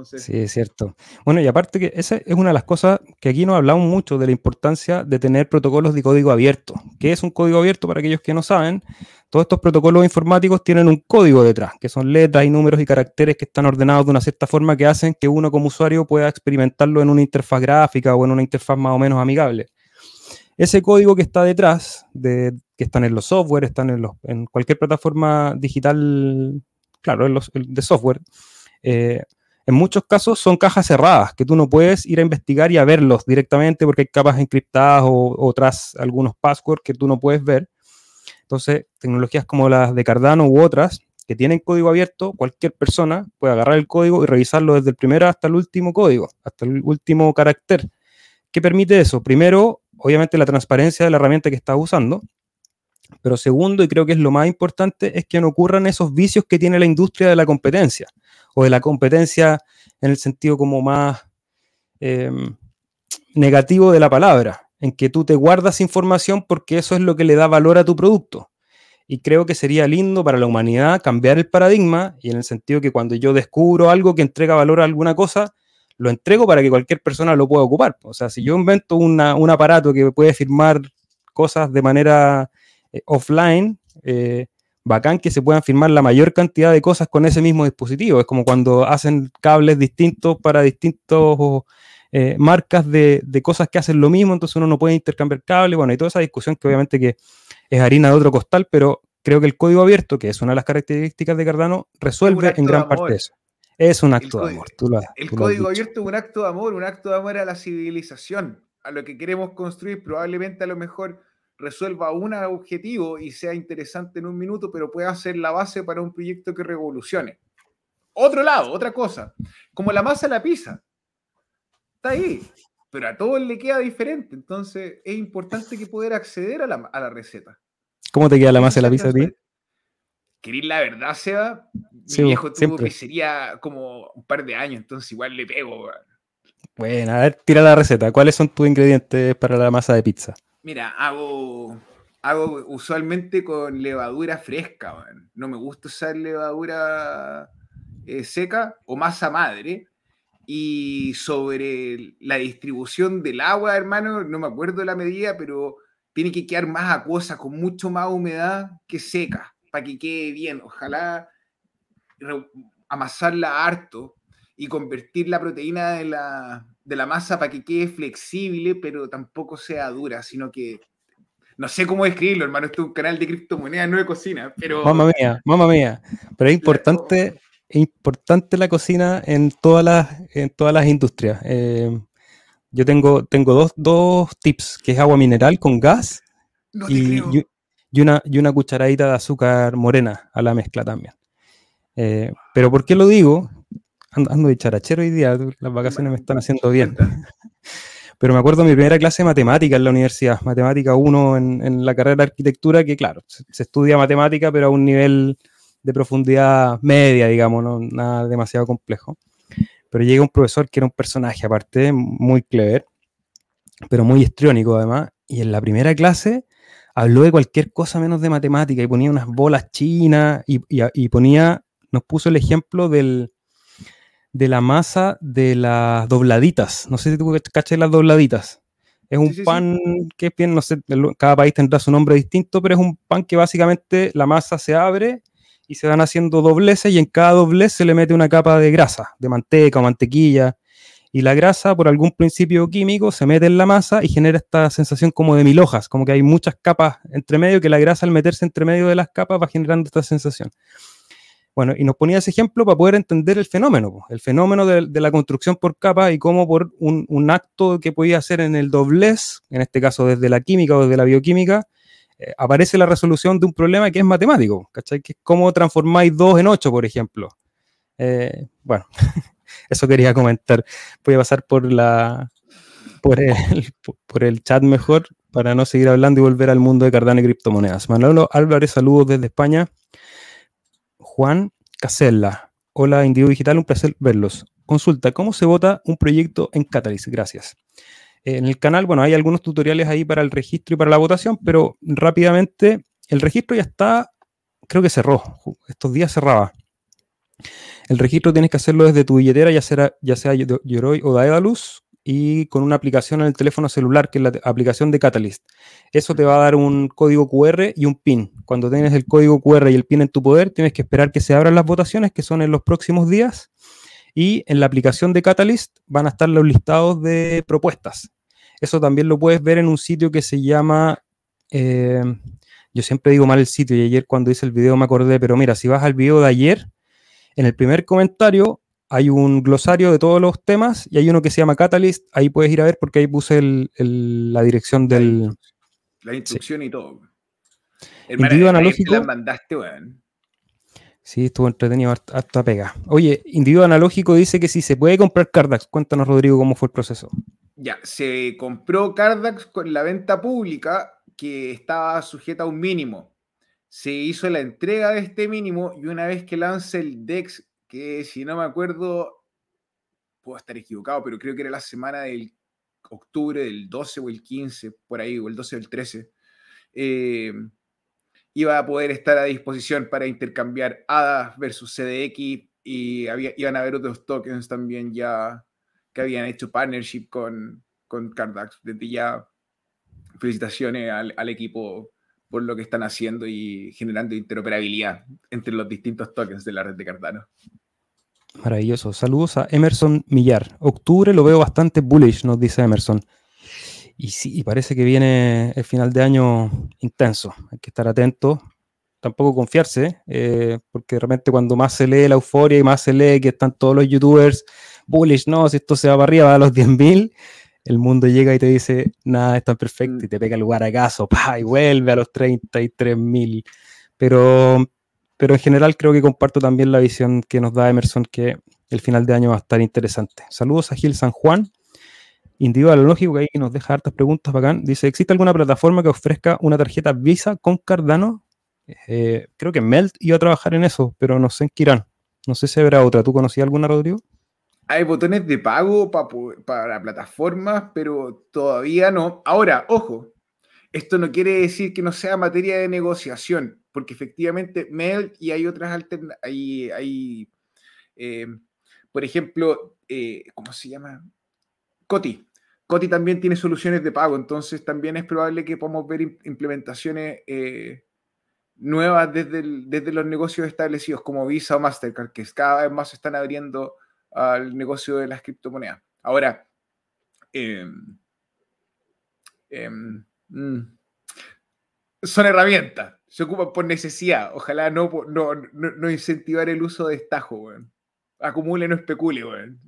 Speaker 1: Sí, es cierto. Bueno, y aparte que esa es una de las cosas que aquí nos hablamos mucho de la importancia de tener protocolos de código abierto. ¿Qué es un código abierto para aquellos que no saben? Todos estos protocolos informáticos tienen un código detrás, que son letras y números y caracteres que están ordenados de una cierta forma que hacen que uno como usuario pueda experimentarlo en una interfaz gráfica o en una interfaz más o menos amigable. Ese código que está detrás, de, que están en los software, están en, los, en cualquier plataforma digital, claro, en los, de software, eh, en muchos casos son cajas cerradas, que tú no puedes ir a investigar y a verlos directamente porque hay capas encriptadas o, o tras algunos passwords que tú no puedes ver. Entonces, tecnologías como las de Cardano u otras que tienen código abierto, cualquier persona puede agarrar el código y revisarlo desde el primero hasta el último código, hasta el último carácter. ¿Qué permite eso? Primero, obviamente la transparencia de la herramienta que estás usando, pero segundo, y creo que es lo más importante, es que no ocurran esos vicios que tiene la industria de la competencia o de la competencia en el sentido como más em, negativo de la palabra, en que tú te guardas información porque eso es lo que le da valor a tu producto. Y creo que sería lindo para la humanidad cambiar el paradigma y en el sentido que cuando yo descubro algo que entrega valor a alguna cosa, lo entrego para que cualquier persona lo pueda ocupar. O sea, si yo invento un aparato que puede firmar cosas de manera eh, offline, eh, bacán que se puedan firmar la mayor cantidad de cosas con ese mismo dispositivo. Es como cuando hacen cables distintos para distintos eh, marcas de, cosas que hacen lo mismo, entonces uno no puede intercambiar cables, bueno, y toda esa discusión que obviamente que es harina de otro costal, pero creo que el código abierto, que es una de las características de Cardano, resuelve en gran parte eso. Es un acto de amor.
Speaker 2: el código abierto es un acto de amor, un acto de amor a la civilización, a lo que queremos construir, probablemente a lo mejor resuelva un objetivo y sea interesante en un minuto, pero pueda ser la base para un proyecto que revolucione. Otro lado, otra cosa, como la masa de la pizza. Está ahí, pero a todos le queda diferente. Entonces es importante que poder acceder a la, receta.
Speaker 1: ¿Cómo te queda la masa de la pizza a ti?
Speaker 2: ¿Querís la verdad, Seba? Mi viejo tuvo que sería como un par de años, entonces igual le pego.
Speaker 1: Bueno, a ver, tira la receta. ¿Cuáles son tus ingredientes para la masa de pizza?
Speaker 2: Mira, hago, hago usualmente con levadura fresca, no me gusta usar levadura eh, seca o masa madre. Y sobre la distribución del agua, hermano, no me acuerdo la medida, pero tiene que quedar más acuosa, con mucho más humedad que seca, para que quede bien. Ojalá amasarla harto y convertir la proteína de la, de la masa para que quede flexible, pero tampoco sea dura, sino que no sé cómo describirlo, hermano. Esto es un canal de criptomonedas, no de cocina, pero.
Speaker 1: Mamma mía, mamma mía. Pero es importante, es importante la cocina en todas las, en todas las industrias. Eh, yo tengo, tengo dos, dos, tips, que es agua mineral con gas y, y, una, y una cucharadita de azúcar morena a la mezcla también. Eh, pero ¿por qué lo digo? ando, de charachero hoy día, las vacaciones me están haciendo bien. [LAUGHS] Pero me acuerdo de mi primera clase de matemática en la universidad, matemática 1 en, la carrera de arquitectura, que claro, se, estudia matemática, pero a un nivel de profundidad media, digamos, no nada demasiado complejo. Pero llega un profesor que era un personaje, aparte, muy clever, pero muy histriónico además, y en la primera clase habló de cualquier cosa menos de matemática y ponía unas bolas chinas y, y ponía, nos puso el ejemplo del, de la masa de las dobladitas. No sé si tú caché las dobladitas. Es un pan que es bien, no sé, cada país tendrá su nombre distinto, pero es un pan que básicamente la masa se abre y se van haciendo dobleces y en cada doblez se le mete una capa de grasa, de manteca o mantequilla. Y la grasa, por algún principio químico, se mete en la masa y genera esta sensación como de mil hojas, como que hay muchas capas entre medio, que la grasa al meterse entre medio de las capas va generando esta sensación. Bueno, y nos ponía ese ejemplo para poder entender el fenómeno, el fenómeno de, la construcción por capas y cómo por un, acto que podía hacer en el doblez, en este caso desde la química o desde la bioquímica, eh, aparece la resolución de un problema que es matemático, ¿cachai? Que es cómo transformáis 2 en 8, por ejemplo. Eh, bueno, [LAUGHS] eso quería comentar. Voy a pasar por la por el, por el chat mejor para no seguir hablando y volver al mundo de Cardano y criptomonedas. Manolo Álvarez, saludos desde España. Juan Casella. Hola, Individuo Digital, un placer verlos. Consulta, ¿cómo se vota un proyecto en Catalyst? Gracias. En el canal, bueno, hay algunos tutoriales ahí para el registro y para la votación, pero rápidamente, el registro ya está, creo que cerró, estos días cerraba. El registro tienes que hacerlo desde tu billetera, ya sea, ya Yoroi o Daedalus, y con una aplicación en el teléfono celular, que es la aplicación de Catalyst. Eso te va a dar un código QR y un PIN. Cuando tienes el código QR y el PIN en tu poder, tienes que esperar que se abran las votaciones, que son en los próximos días. Y en la aplicación de Catalyst van a estar los listados de propuestas. Eso también lo puedes ver en un sitio que se llama... Eh, yo siempre digo mal el sitio y ayer cuando hice el video me acordé, pero mira, si vas al video de ayer, en el primer comentario hay un glosario de todos los temas y hay uno que se llama Catalyst. Ahí puedes ir a ver porque ahí puse la dirección del.
Speaker 2: La instrucción y todo.
Speaker 1: El individuo analógico. Sí, estuvo entretenido, harta pega. Oye, individuo analógico dice que si se puede comprar Cardax. Cuéntanos, Rodrigo, cómo fue el proceso.
Speaker 2: Ya, se compró Cardax con la venta pública que estaba sujeta a un mínimo. Se hizo la entrega de este mínimo y una vez que lance el DEX que si no me acuerdo, puedo estar equivocado, pero creo que era la semana del octubre del 12 o el 15, por ahí, o el 12 o el 13, eh, iba a poder estar a disposición para intercambiar ADA versus CDX y había, iban a haber otros tokens también ya que habían hecho partnership con, con Cardax. Desde ya, felicitaciones al, al equipo por lo que están haciendo y generando interoperabilidad entre los distintos tokens de la red de Cardano.
Speaker 1: Maravilloso. Saludos a Emerson Millar. Octubre lo veo bastante bullish, nos dice Emerson. Y sí, parece que viene el final de año intenso. Hay que estar atento. Tampoco confiarse, eh, porque de repente cuando más se lee la euforia y más se lee que están todos los youtubers bullish, no, si esto se va para arriba, va a los 10.000, el mundo llega y te dice, nada, es tan perfecto, y te pega el lugar acaso, [LAUGHS] pa, y vuelve a los 33.000. Pero pero en general creo que comparto también la visión que nos da Emerson que el final de año va a estar interesante. Saludos a Gil San Juan. Individual lógico que ahí nos deja hartas preguntas bacán. Dice, ¿existe alguna plataforma que ofrezca una tarjeta Visa con Cardano? Eh, creo que Melt iba a trabajar en eso, pero no sé en qué irán. No sé si habrá otra. ¿Tú conocías alguna, Rodrigo?
Speaker 2: Hay botones de pago para plataformas, pero todavía no. Ahora, ojo, esto no quiere decir que no sea materia de negociación porque efectivamente Melt y hay otras alternativas, hay, hay eh, por ejemplo, eh, ¿cómo se llama? Coti. Coti también tiene soluciones de pago, entonces también es probable que podamos ver implementaciones eh, nuevas desde, desde los negocios establecidos como Visa o Mastercard, que cada vez más se están abriendo al negocio de las criptomonedas. Ahora, em, em, mm, son herramientas se ocupan por necesidad. Ojalá no, no, no, incentivar el uso de estajo, weón. Acumule, no especule, weón.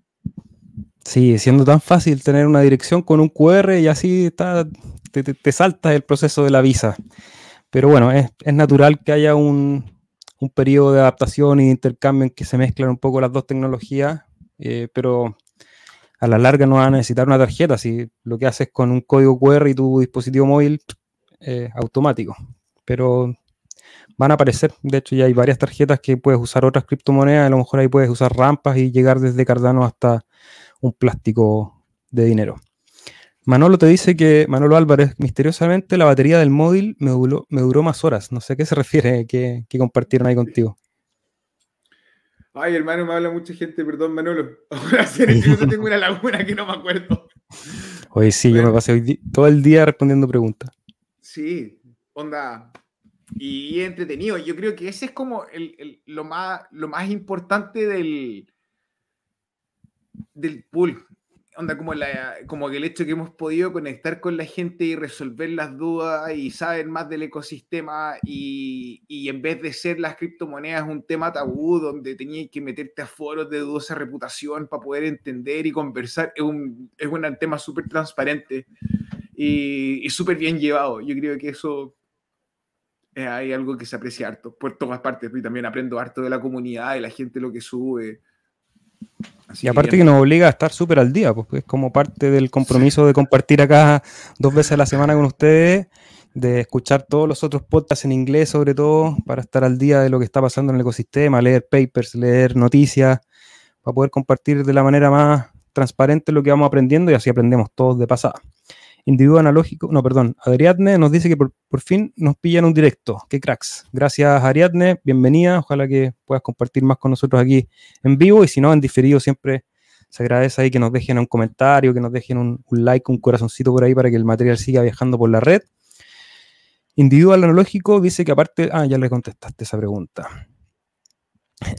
Speaker 1: Sí, siendo tan fácil tener una dirección con un QR y así está, te, te, saltas el proceso de la visa. Pero bueno, es, natural que haya un, periodo de adaptación y de intercambio en que se mezclan un poco las dos tecnologías, eh, pero a la larga no van a necesitar una tarjeta, si lo que haces con un código QR y tu dispositivo móvil eh, automático pero van a aparecer. De hecho, ya hay varias tarjetas que puedes usar otras criptomonedas. A lo mejor ahí puedes usar rampas y llegar desde Cardano hasta un plástico de dinero. Manolo te dice que, Manolo Álvarez, misteriosamente la batería del móvil me duró, más horas. No sé a qué se refiere que, compartieron ahí contigo.
Speaker 2: Ay, hermano, me habla mucha gente, perdón, Manolo. [LAUGHS] Ahora sí, tengo una laguna que no me acuerdo.
Speaker 1: Hoy sí, yo me pasé hoy todo el día respondiendo preguntas.
Speaker 2: Sí, onda. Y entretenido. Yo creo que ese es como lo, más, lo más importante del, del pool onda como, la, como que el hecho que hemos podido conectar con la gente y resolver las dudas y saber más del ecosistema y, y en vez de ser las criptomonedas un tema tabú donde tenías que meterte a foros de dudosa reputación para poder entender y conversar, es un, es un tema súper transparente y, y súper bien llevado. Yo creo que eso es hay algo que se aprecia harto por todas partes. Y también aprendo harto de la comunidad, de la gente lo que sube
Speaker 1: y aparte que, nos obliga a estar súper al día, pues es como parte del compromiso de compartir acá dos veces a la semana con ustedes, de escuchar todos los otros podcasts en inglés sobre todo, para estar al día de lo que está pasando en el ecosistema, leer papers, leer noticias, para poder compartir de la manera más transparente lo que vamos aprendiendo y así aprendemos todos de pasada. Individuo analógico, no, perdón, Ariadne nos dice que por, fin nos pillan un directo. Qué cracks. Gracias, Ariadne. Bienvenida. Ojalá que puedas compartir más con nosotros aquí en vivo y si no, en diferido siempre se agradece ahí que nos dejen un comentario, que nos dejen un, like, un corazoncito por ahí para que el material siga viajando por la red. Individual analógico dice que aparte, ah, ya le contestaste esa pregunta.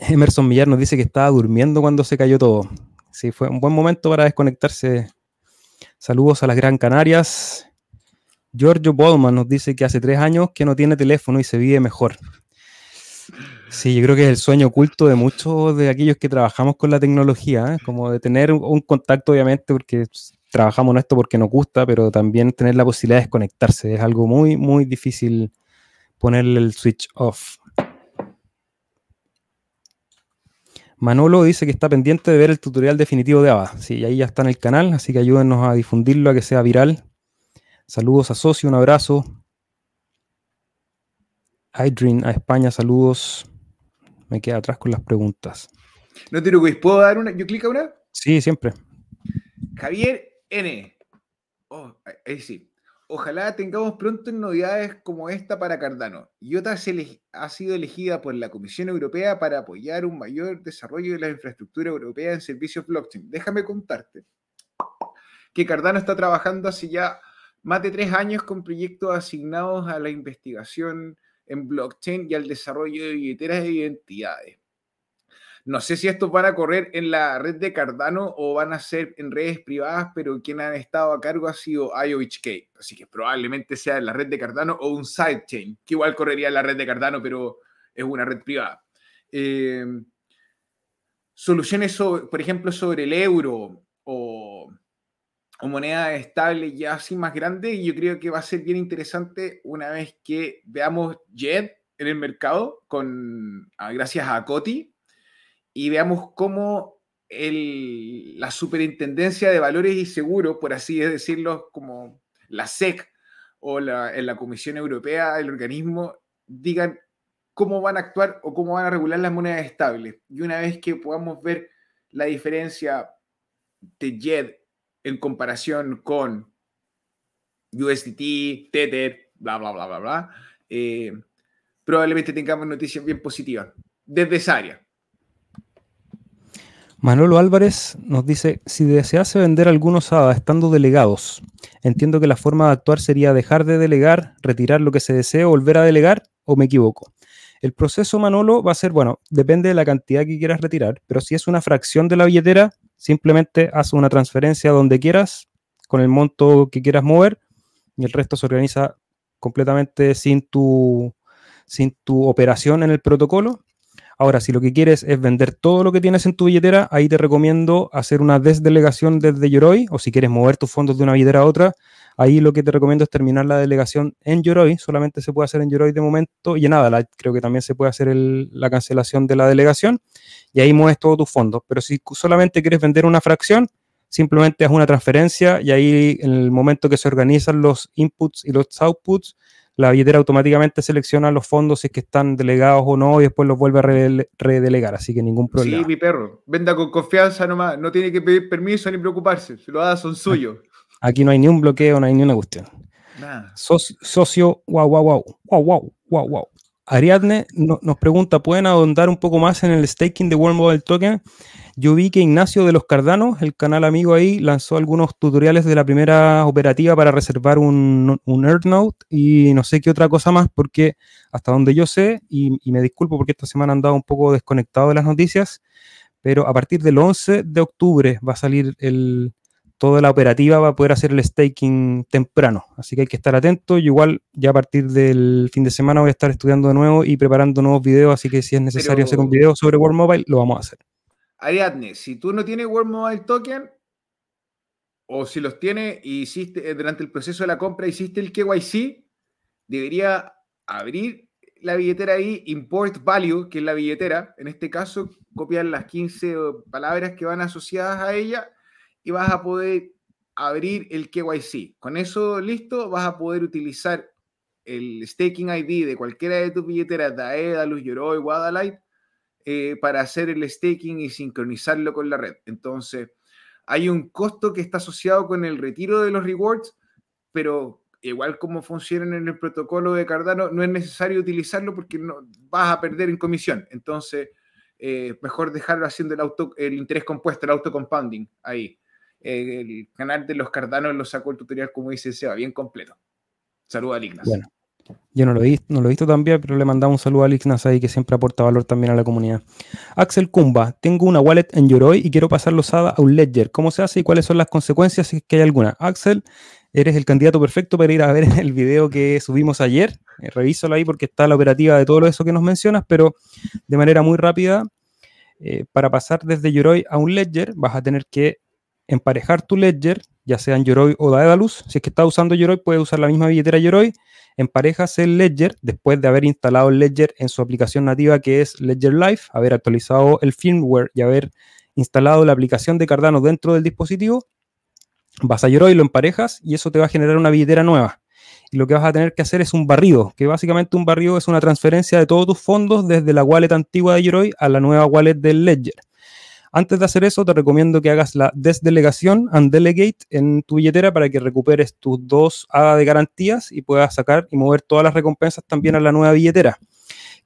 Speaker 1: Emerson Millar nos dice que estaba durmiendo cuando se cayó todo. Sí, fue un buen momento para desconectarse Saludos a las Gran Canarias. Giorgio Bowman nos dice que hace tres años que no tiene teléfono y se vive mejor. Sí, yo creo que es el sueño oculto de muchos de aquellos que trabajamos con la tecnología, ¿eh? como de tener un contacto, obviamente, porque trabajamos en esto porque nos gusta, pero también tener la posibilidad de desconectarse. Es algo muy, muy difícil ponerle el switch off. Manolo dice que está pendiente de ver el tutorial definitivo de ABA. Sí, ahí ya está en el canal, así que ayúdenos a difundirlo, a que sea viral. Saludos a Socio, un abrazo. Idrin a España, saludos. Me queda atrás con las preguntas.
Speaker 2: No te preocupes, ¿puedo dar una? ¿Yo clico una?
Speaker 1: Sí, siempre.
Speaker 2: Javier N. Oh, ahí sí. Ojalá tengamos pronto novedades como esta para Cardano. IOTA ha sido elegida por la Comisión Europea para apoyar un mayor desarrollo de la infraestructura europea en servicios blockchain. Déjame contarte que Cardano está trabajando hace ya más de tres años con proyectos asignados a la investigación en blockchain y al desarrollo de billeteras e identidades. No sé si estos van a correr en la red de Cardano o van a ser en redes privadas, pero quien ha estado a cargo ha sido IOHK. Así que probablemente sea en la red de Cardano o un sidechain, que igual correría en la red de Cardano, pero es una red privada. Em, soluciones, por ejemplo, sobre el euro o, o moneda estable ya así más grande, y yo creo que va a ser bien interesante una vez que veamos JET en el mercado, con, ah, gracias a Coti, y veamos cómo la Superintendencia de Valores y Seguros, por así decirlo, como la SEC o la, en la Comisión Europea, el organismo, digan cómo van a actuar o cómo van a regular las monedas estables. Y una vez que podamos ver la diferencia de JED en comparación con USDT, Tether, bla, bla, bla, bla, bla, eh, probablemente tengamos noticias bien positivas desde esa área.
Speaker 1: Manolo Álvarez nos dice, si desease vender algunos ADA estando delegados, entiendo que la forma de actuar sería dejar de delegar, retirar lo que se desee, volver a delegar, o me equivoco. El proceso, Manolo, va a ser, bueno, depende de la cantidad que quieras retirar, pero si es una fracción de la billetera, simplemente haz una transferencia donde quieras, con el monto que quieras mover, y el resto se organiza completamente sin tu, sin tu operación en el protocolo Ahora, si lo que quieres es vender todo lo que tienes en tu billetera, ahí te recomiendo hacer una desdelegación desde Yoroi, o si quieres mover tus fondos de una billetera a otra, ahí lo que te recomiendo es terminar la delegación en Yoroi, solamente se puede hacer en Yoroi de momento, y nada, creo que también se puede hacer la cancelación de la delegación, y ahí mueves todos tus fondos. Pero si solamente quieres vender una fracción, simplemente haz una transferencia y ahí en el momento que se organizan los inputs y los outputs, la billetera automáticamente selecciona los fondos si es que están delegados o no y después los vuelve a redelegar, así que ningún problema.
Speaker 2: Sí, mi perro, venda con confianza nomás, no tiene que pedir permiso ni preocuparse, si lo da son suyos.
Speaker 1: Aquí no hay ni un bloqueo, no hay ni una cuestión. Nada. socio, wow, wow, wow, wow, wow, wow, wow. Ariadne nos pregunta, ¿pueden ahondar un poco más en el staking de World Mobile Token? Yo vi que Ignacio de los Cardanos, el canal amigo ahí, lanzó algunos tutoriales de la primera operativa para reservar un, un Earthnote y no sé qué otra cosa más, porque hasta donde yo sé, y, me disculpo porque esta semana han dado un poco desconectado de las noticias, pero a partir del 11 de octubre va a salir el, toda la operativa va a poder hacer el staking temprano. Así que hay que estar atento. Yo igual ya a partir del fin de semana voy a estar estudiando de nuevo y preparando nuevos videos, así que si es necesario hacer un video sobre World Mobile, lo vamos a hacer.
Speaker 2: Ariadne, si tú no tienes World Mobile Token, o si los tienes y hiciste eh, durante el proceso de la compra hiciste el KYC, debería abrir la billetera ahí, import value, que es la billetera, en este caso, copiar las 15 palabras que van asociadas a ella y vas a poder abrir el KYC. Con eso listo, vas a poder utilizar el staking ID de cualquiera de tus billeteras, Daedalus, Yoroi, Guadalite, eh, para hacer el staking y sincronizarlo con la red. Entonces, hay un costo que está asociado con el retiro de los rewards, pero igual como funcionan en el protocolo de Cardano, no es necesario utilizarlo porque no, vas a perder en comisión. Entonces, eh, mejor dejarlo haciendo el, auto, el interés compuesto, el auto compounding ahí el canal de los Cardanos lo sacó el tutorial, como dice Seba, bien completo. Saludos a Lignas.
Speaker 1: Bueno, yo no lo, he, no lo he visto también, pero le mandamos un saludo a Lignas ahí que siempre aporta valor también a la comunidad. Axel Kumba, tengo una wallet en Yoroi y quiero pasarlo a un ledger. ¿Cómo se hace y cuáles son las consecuencias si es que hay alguna? Axel, eres el candidato perfecto para ir a ver [LAUGHS] el video que subimos ayer. Eh, revísalo ahí porque está la operativa de todo eso que nos mencionas, pero de manera muy rápida, eh, para pasar desde Yoroi a un ledger vas a tener que emparejar tu ledger, ya sea en Yoroi o Daedalus. Si es que estás usando Yoroi, puedes usar la misma billetera Yoroi. Emparejas el ledger después de haber instalado el ledger en su aplicación nativa que es Ledger Live, haber actualizado el firmware y haber instalado la aplicación de Cardano dentro del dispositivo. Vas a Yoroi, lo emparejas y eso te va a generar una billetera nueva. Y lo que vas a tener que hacer es un barrido, que básicamente un barrido es una transferencia de todos tus fondos desde la wallet antigua de Yoroi a la nueva wallet del Ledger. Antes de hacer eso, te recomiendo que hagas la desdelegación and delegate en tu billetera para que recuperes tus dos hadas de garantías y puedas sacar y mover todas las recompensas también a la nueva billetera.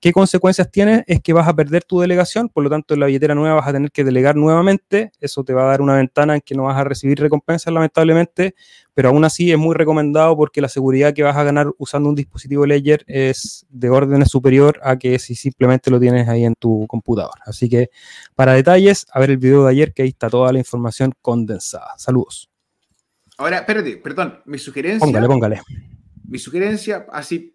Speaker 1: ¿Qué consecuencias tiene? Es que vas a perder tu delegación, por lo tanto en la billetera nueva vas a tener que delegar nuevamente, eso te va a dar una ventana en que no vas a recibir recompensas lamentablemente, pero aún así es muy recomendado porque la seguridad que vas a ganar usando un dispositivo Ledger es de orden superior a que si simplemente lo tienes ahí en tu computador. Así que para detalles, a ver el video de ayer que ahí está toda la información condensada. Saludos.
Speaker 2: Ahora, espérate, perdón, mi sugerencia.
Speaker 1: Póngale, póngale.
Speaker 2: Mi sugerencia, así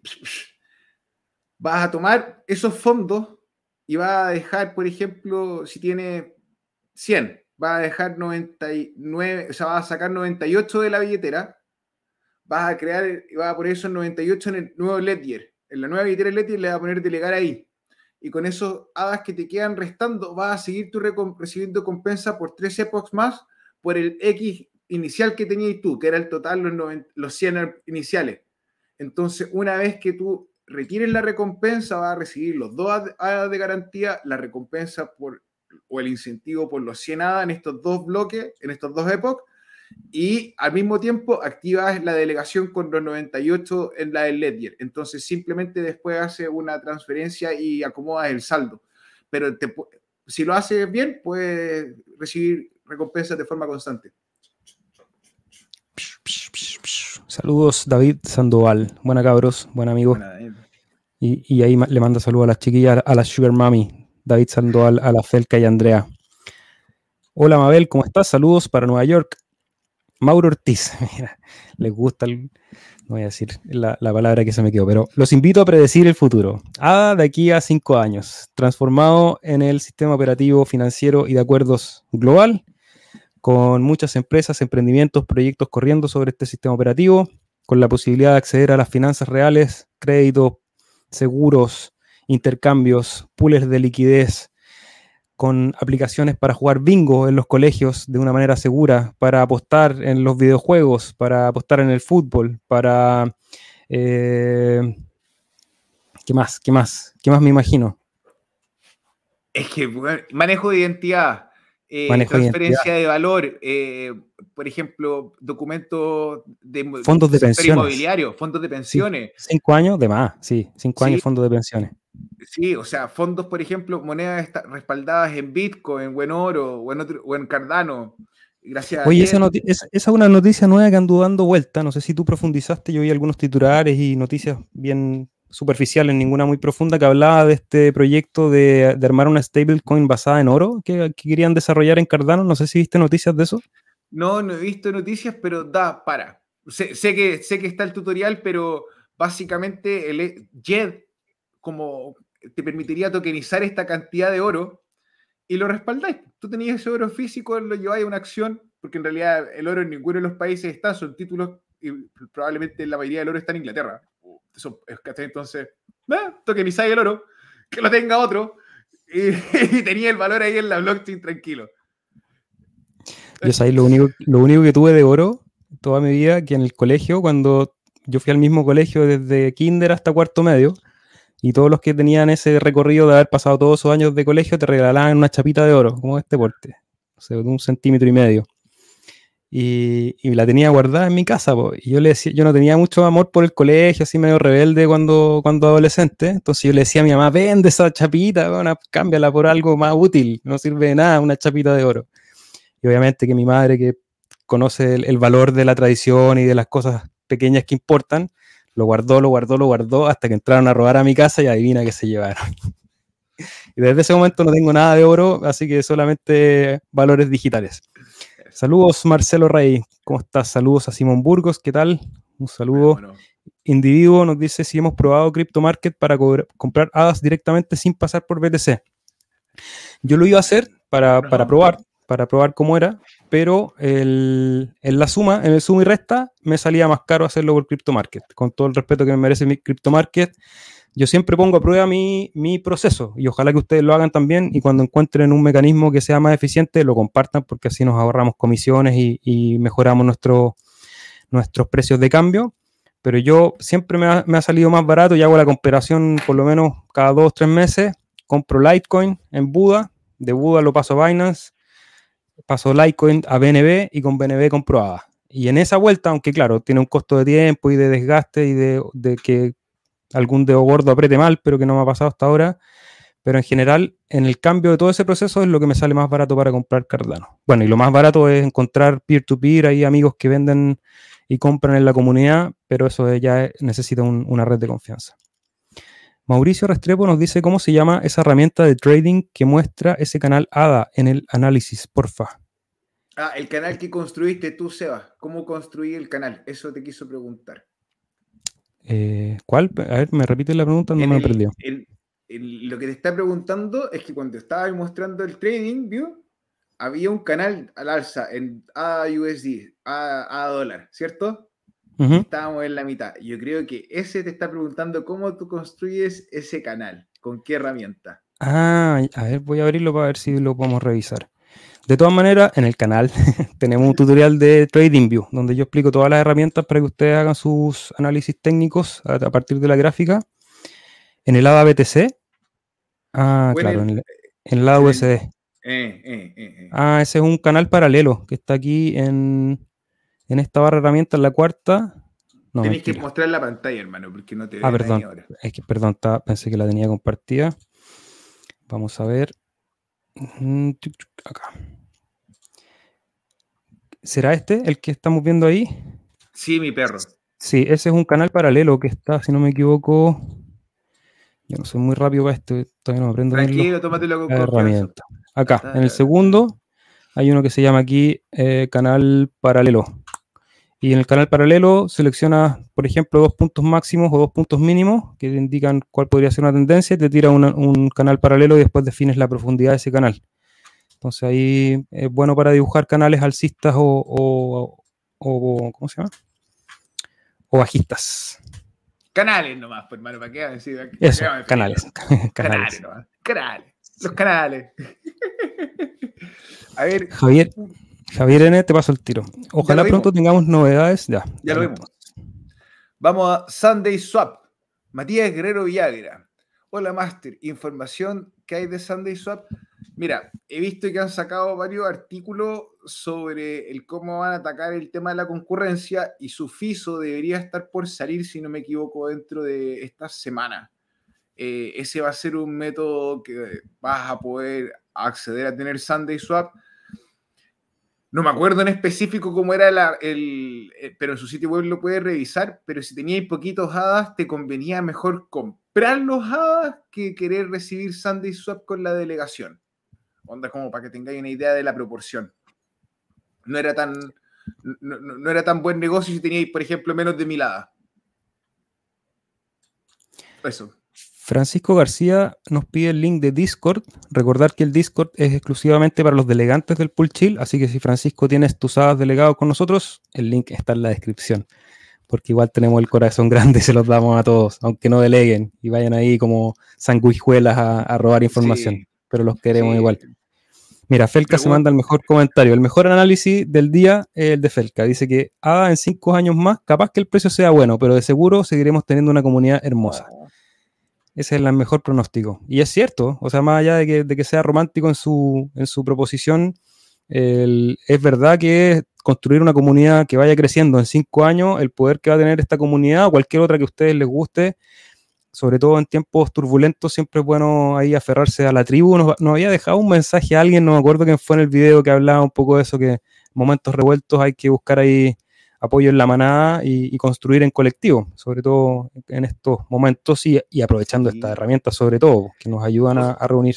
Speaker 2: vas a tomar esos fondos y vas a dejar, por ejemplo, si tiene 100, vas a dejar 99, o sea, vas a sacar 98 de la billetera, vas a crear, vas a poner esos 98 en el nuevo Ledger. En la nueva billetera Ledger le vas a poner delegar ahí. Y con esos hadas que te quedan restando, vas a seguir tu recibiendo compensa por tres epochs más por el X inicial que tenías tú, que era el total, los, los 100 iniciales. Entonces, una vez que tú retires la recompensa, va a recibir los dos hadas de garantía, la recompensa por, o el incentivo por los 100 hadas en estos dos bloques, en estos dos epochs, y al mismo tiempo activas la delegación con los 98 en la del Ledger. Entonces simplemente después hace una transferencia y acomodas el saldo. Pero si lo haces bien, puedes recibir recompensas de forma constante.
Speaker 1: Saludos, David Sandoval. Buena cabros, buen amigo. y, ahí le manda saludos a las chiquillas, a la Sugar Mami, David Sandoval, a la Felca y Andrea. Hola Mabel, ¿cómo estás? Saludos para Nueva York. Mauro Ortiz, [LAUGHS] mira, les gusta, no voy a decir la, palabra que se me quedó, pero los invito a predecir el futuro. Ah, de aquí a cinco años, transformado en el sistema operativo financiero y de acuerdos global con muchas empresas, emprendimientos, proyectos corriendo sobre este sistema operativo, con la posibilidad de acceder a las finanzas reales, créditos, seguros, intercambios, pools de liquidez, con aplicaciones para jugar bingo en los colegios de una manera segura, para apostar en los videojuegos, para apostar en el fútbol, para... Eh, ¿Qué más? ¿Qué más? ¿Qué más me imagino?
Speaker 2: Es que manejo de identidad eh, transferencia de, valor, eh, por ejemplo, documentos de
Speaker 1: fondos de pensiones.
Speaker 2: inmobiliario, fondos de pensiones.
Speaker 1: cinco años de más, sí, cinco años fondos de pensiones.
Speaker 2: Sí, o sea, fondos, por ejemplo, monedas respaldadas en Bitcoin, en oro, o en, o en Cardano. Gracias
Speaker 1: Oye, esa, esa, es una noticia nueva que ando dando vuelta. No sé si tú profundizaste, yo vi algunos titulares y noticias bien superficiales, ninguna muy profunda, que hablaba de este proyecto de, armar una stablecoin basada en oro que, querían desarrollar en Cardano. No sé si viste noticias de eso.
Speaker 2: No, no he visto noticias, pero da para. Sé, que, sé que está el tutorial, pero básicamente el JED como te permitiría tokenizar esta cantidad de oro y lo respaldáis. Tú tenías ese oro físico, lo lleváis a una acción, porque en realidad el oro en ninguno de los países está, son títulos y probablemente la mayoría del oro está en Inglaterra. Eso, entonces, eh, tokenizáis el oro, que lo tenga otro, [LAUGHS] y, tenía el valor ahí en la blockchain tranquilo.
Speaker 1: Yo sabéis, lo único, lo único que tuve de oro toda mi vida, que en el colegio, cuando yo fui al mismo colegio desde kinder hasta cuarto medio, y todos los que tenían ese recorrido de haber pasado todos esos años de colegio te regalaban una chapita de oro, como este porte, o sea, de un centímetro y medio. Y, la tenía guardada en mi casa, y yo le decía, yo no tenía mucho amor por el colegio, así medio rebelde cuando, cuando adolescente, entonces yo le decía a mi mamá, vende esa chapita, bueno, cámbiala por algo más útil, no sirve de nada una chapita de oro. Y obviamente que mi madre, que conoce el valor de la tradición y de las cosas pequeñas que importan, lo guardó, lo guardó, lo guardó, hasta que entraron a robar a mi casa y adivina que se llevaron. [LAUGHS] y desde ese momento no tengo nada de oro, así que solamente valores digitales. Saludos, Marcelo Rey. ¿Cómo estás? Saludos a Simón Burgos. ¿Qué tal? Un saludo. Individuo nos dice si hemos probado Crypto Market para comprar hadas directamente sin pasar por BTC. Yo lo iba a hacer para, para probar, para probar cómo era, pero en la suma, en el suma y resta, me salía más caro hacerlo por Crypto Market. Con todo el respeto que me merece mi Crypto Market, yo siempre pongo a prueba mi, proceso y ojalá que ustedes lo hagan también y cuando encuentren un mecanismo que sea más eficiente, lo compartan porque así nos ahorramos comisiones y, mejoramos nuestros precios de cambio. Pero yo siempre me ha, me ha salido más barato y hago la comparación por lo menos cada dos o tres meses. Compro Litecoin en Buda, de Buda lo paso a Binance pasó Litecoin a BNB y con BNB comprobaba. Y en esa vuelta, aunque claro, tiene un costo de tiempo y de desgaste y de, que algún dedo gordo apriete mal, pero que no me ha pasado hasta ahora. Pero en general, en el cambio de todo ese proceso es lo que me sale más barato para comprar Cardano. Bueno, y lo más barato es encontrar peer-to-peer, hay amigos que venden y compran en la comunidad, pero eso ya necesita una red de confianza. Mauricio Restrepo nos dice cómo se llama esa herramienta de trading que muestra ese canal ADA en el análisis, porfa.
Speaker 2: Ah, el canal que construiste tú, Seba. ¿Cómo construí el canal? Eso te quiso preguntar.
Speaker 1: Eh, ¿Cuál? A ver, me repite la pregunta, no me perdió.
Speaker 2: lo que te está preguntando es que cuando estaba mostrando el trading, ¿vio? Había un canal al alza en AUSD, a, a dólar, ¿cierto? Estábamos en la mitad. Yo creo que ese te está preguntando cómo tú construyes ese canal, con qué herramienta.
Speaker 1: Ah, a ver, voy a abrirlo para ver si lo podemos revisar. De todas maneras, en el canal [LAUGHS] tenemos un tutorial de TradingView, donde yo explico todas las herramientas para que ustedes hagan sus análisis técnicos a, partir de la gráfica. En el ADA BTC. Ah, claro, en el, lado USD. Eh, eh, eh, ah, ese es un canal paralelo que está aquí en, en esta barra de herramientas, la cuarta.
Speaker 2: No, Tenéis que mostrar la pantalla, hermano, porque no te
Speaker 1: Ah, perdón. Es que, perdón, pensé que la tenía compartida. Vamos a ver. Mm, acá. ¿Será este el que estamos viendo ahí?
Speaker 2: Sí, mi perro.
Speaker 1: Sí, ese es un canal paralelo que está, si no me equivoco. Yo no soy muy rápido para esto, todavía no aprendo.
Speaker 2: Tranquilo, tómatelo con
Speaker 1: herramienta. Acá, en el segundo, hay uno que se llama aquí eh, canal paralelo. Y en el canal paralelo selecciona, por ejemplo, dos puntos máximos o dos puntos mínimos que te indican cuál podría ser una tendencia y te tira un canal paralelo y después defines la profundidad de ese canal. Entonces ahí es bueno para dibujar canales alcistas o, ¿cómo se llama? O bajistas.
Speaker 2: Canales nomás, pues, hermano, ¿para qué decir?
Speaker 1: Eso, canales. [LAUGHS]
Speaker 2: canales. Canales nomás. Canales. Los canales. [LAUGHS]
Speaker 1: A ver. Javier, Javier N, te paso el tiro. Ojalá pronto tengamos novedades. Ya,
Speaker 2: ya, lo vemos. Vamos a Sunday Swap. Matías Guerrero Villagra. Hola, Master. Información que hay de Sunday Swap. Mira, he visto que han sacado varios artículos sobre el cómo van a atacar el tema de la concurrencia y su FISO debería estar por salir, si no me equivoco, dentro de esta semana. Eh, ese va a ser un método que vas a poder acceder a tener Sunday Swap. No me acuerdo en específico cómo era el, eh, pero en su sitio web lo puedes revisar, pero si teníais poquitos hadas, te convenía mejor comprar los hadas que querer recibir Sunday Swap con la delegación. Onda como para que tengáis una idea de la proporción. No era tan, no, era tan buen negocio si teníais, por ejemplo, menos de mil hadas.
Speaker 1: Eso. Francisco García nos pide el link de Discord. Recordar que el Discord es exclusivamente para los delegantes del Pool Chill, así que si Francisco tienes tus hadas delegados con nosotros, el link está en la descripción. Porque igual tenemos el corazón [LAUGHS] grande, se los damos a todos, aunque no deleguen y vayan ahí como sanguijuelas a, robar información. Pero los queremos igual. Mira, Felca se manda el mejor comentario. El mejor análisis del día es el de Felca. Dice que haga en cinco años más, capaz que el precio sea bueno, pero de seguro seguiremos teniendo una comunidad hermosa. Ese es el mejor pronóstico. Y es cierto, o sea, más allá de que, sea romántico en su, en su proposición, es verdad que construir una comunidad que vaya creciendo en cinco años, el poder que va a tener esta comunidad o cualquier otra que a ustedes les guste, sobre todo en tiempos turbulentos, siempre es bueno ahí aferrarse a la tribu. Nos, había dejado un mensaje a alguien, no me acuerdo quién fue en el video que hablaba un poco de eso, que en momentos revueltos hay que buscar ahí apoyo en la manada y, construir en colectivo, sobre todo en estos momentos y, aprovechando estas herramientas, sobre todo, que nos ayudan a, reunir.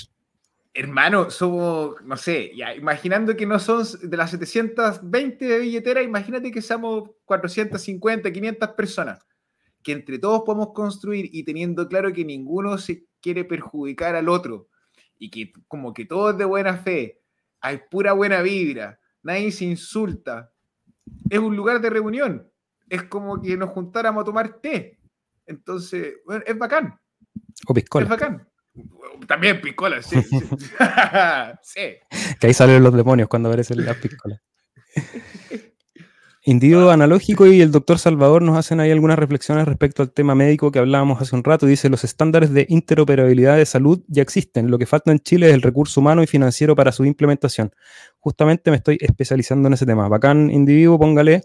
Speaker 2: Hermano, somos, no sé, ya, imaginando que no son de las 720 de billetera, imagínate que somos 450, 500 personas, que entre todos podemos construir y teniendo claro que ninguno se quiere perjudicar al otro y que como que todos de buena fe, hay pura buena vibra, nadie se insulta, es un lugar de reunión. Es como que nos juntáramos a tomar té. Entonces, bueno, es bacán.
Speaker 1: O piscola.
Speaker 2: Es bacán. También piscola, sí.
Speaker 1: sí. [LAUGHS] [LAUGHS] Que ahí salen los demonios cuando aparecen las piscolas. [LAUGHS] Individuo analógico y el doctor Salvador nos hacen ahí algunas reflexiones respecto al tema médico que hablábamos hace un rato. Dice, los estándares de interoperabilidad de salud ya existen. Lo que falta en Chile es el recurso humano y financiero para su implementación. Justamente me estoy especializando en ese tema. Bacán individuo, póngale,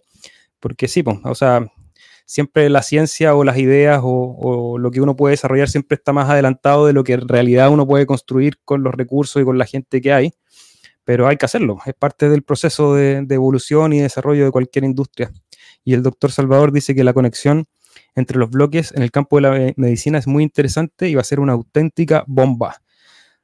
Speaker 1: porque sí, pues, o sea, siempre la ciencia o las ideas o, o, lo que uno puede desarrollar siempre está más adelantado de lo que en realidad uno puede construir con los recursos y con la gente que hay pero hay que hacerlo, es parte del proceso de, evolución y desarrollo de cualquier industria. Y el doctor Salvador dice que la conexión entre los bloques en el campo de la medicina es muy interesante y va a ser una auténtica bomba.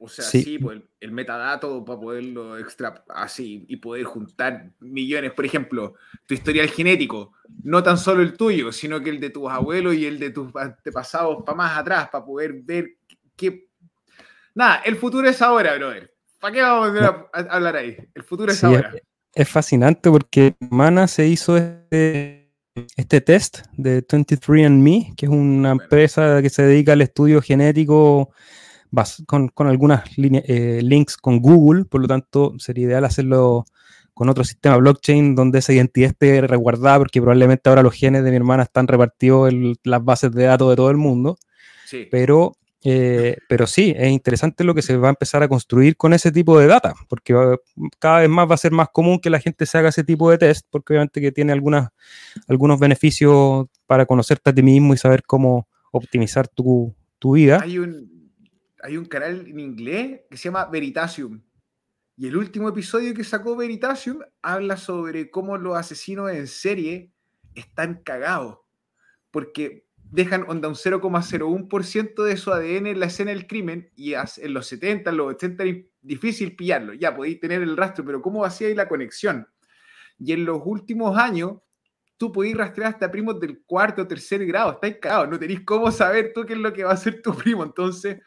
Speaker 2: O sea, sí, pues el, metadato para poderlo extra así y poder juntar millones, por ejemplo, tu historial genético, no tan solo el tuyo, sino que el de tus abuelos y el de tus antepasados para más atrás, para poder ver qué... Nada, el futuro es ahora, brother. ¿Para qué vamos a, hablar ahí? El futuro es ahora.
Speaker 1: Es, fascinante porque Mana se hizo este, este test de 23andMe, que es una empresa que se dedica al estudio genético con, con algunas eh, links con Google, por lo tanto sería ideal hacerlo con otro sistema blockchain donde esa identidad esté resguardada, porque probablemente ahora los genes de mi hermana están repartidos en las bases de datos de todo el mundo. Sí. Pero eh, pero sí, es interesante lo que se va a empezar a construir con ese tipo de data, porque cada vez más va a ser más común que la gente se haga ese tipo de test, porque obviamente que tiene algunos beneficios para conocerte a ti mismo y saber cómo optimizar tu, tu vida.
Speaker 2: Hay un, hay un canal en inglés que se llama Veritasium. Y el último episodio que sacó Veritasium habla sobre cómo los asesinos en serie están cagados. Porque dejan onda un 0,01% de su ADN en la escena del crimen y en los 70, en los 80 es difícil pillarlo. Ya podéis tener el rastro, pero ¿cómo hacía ahí la conexión? Y en los últimos años, tú podéis rastrear hasta primos del cuarto o tercer grado. Estáis cagados, no tenéis cómo saber tú qué es lo que va a hacer tu primo. Entonces,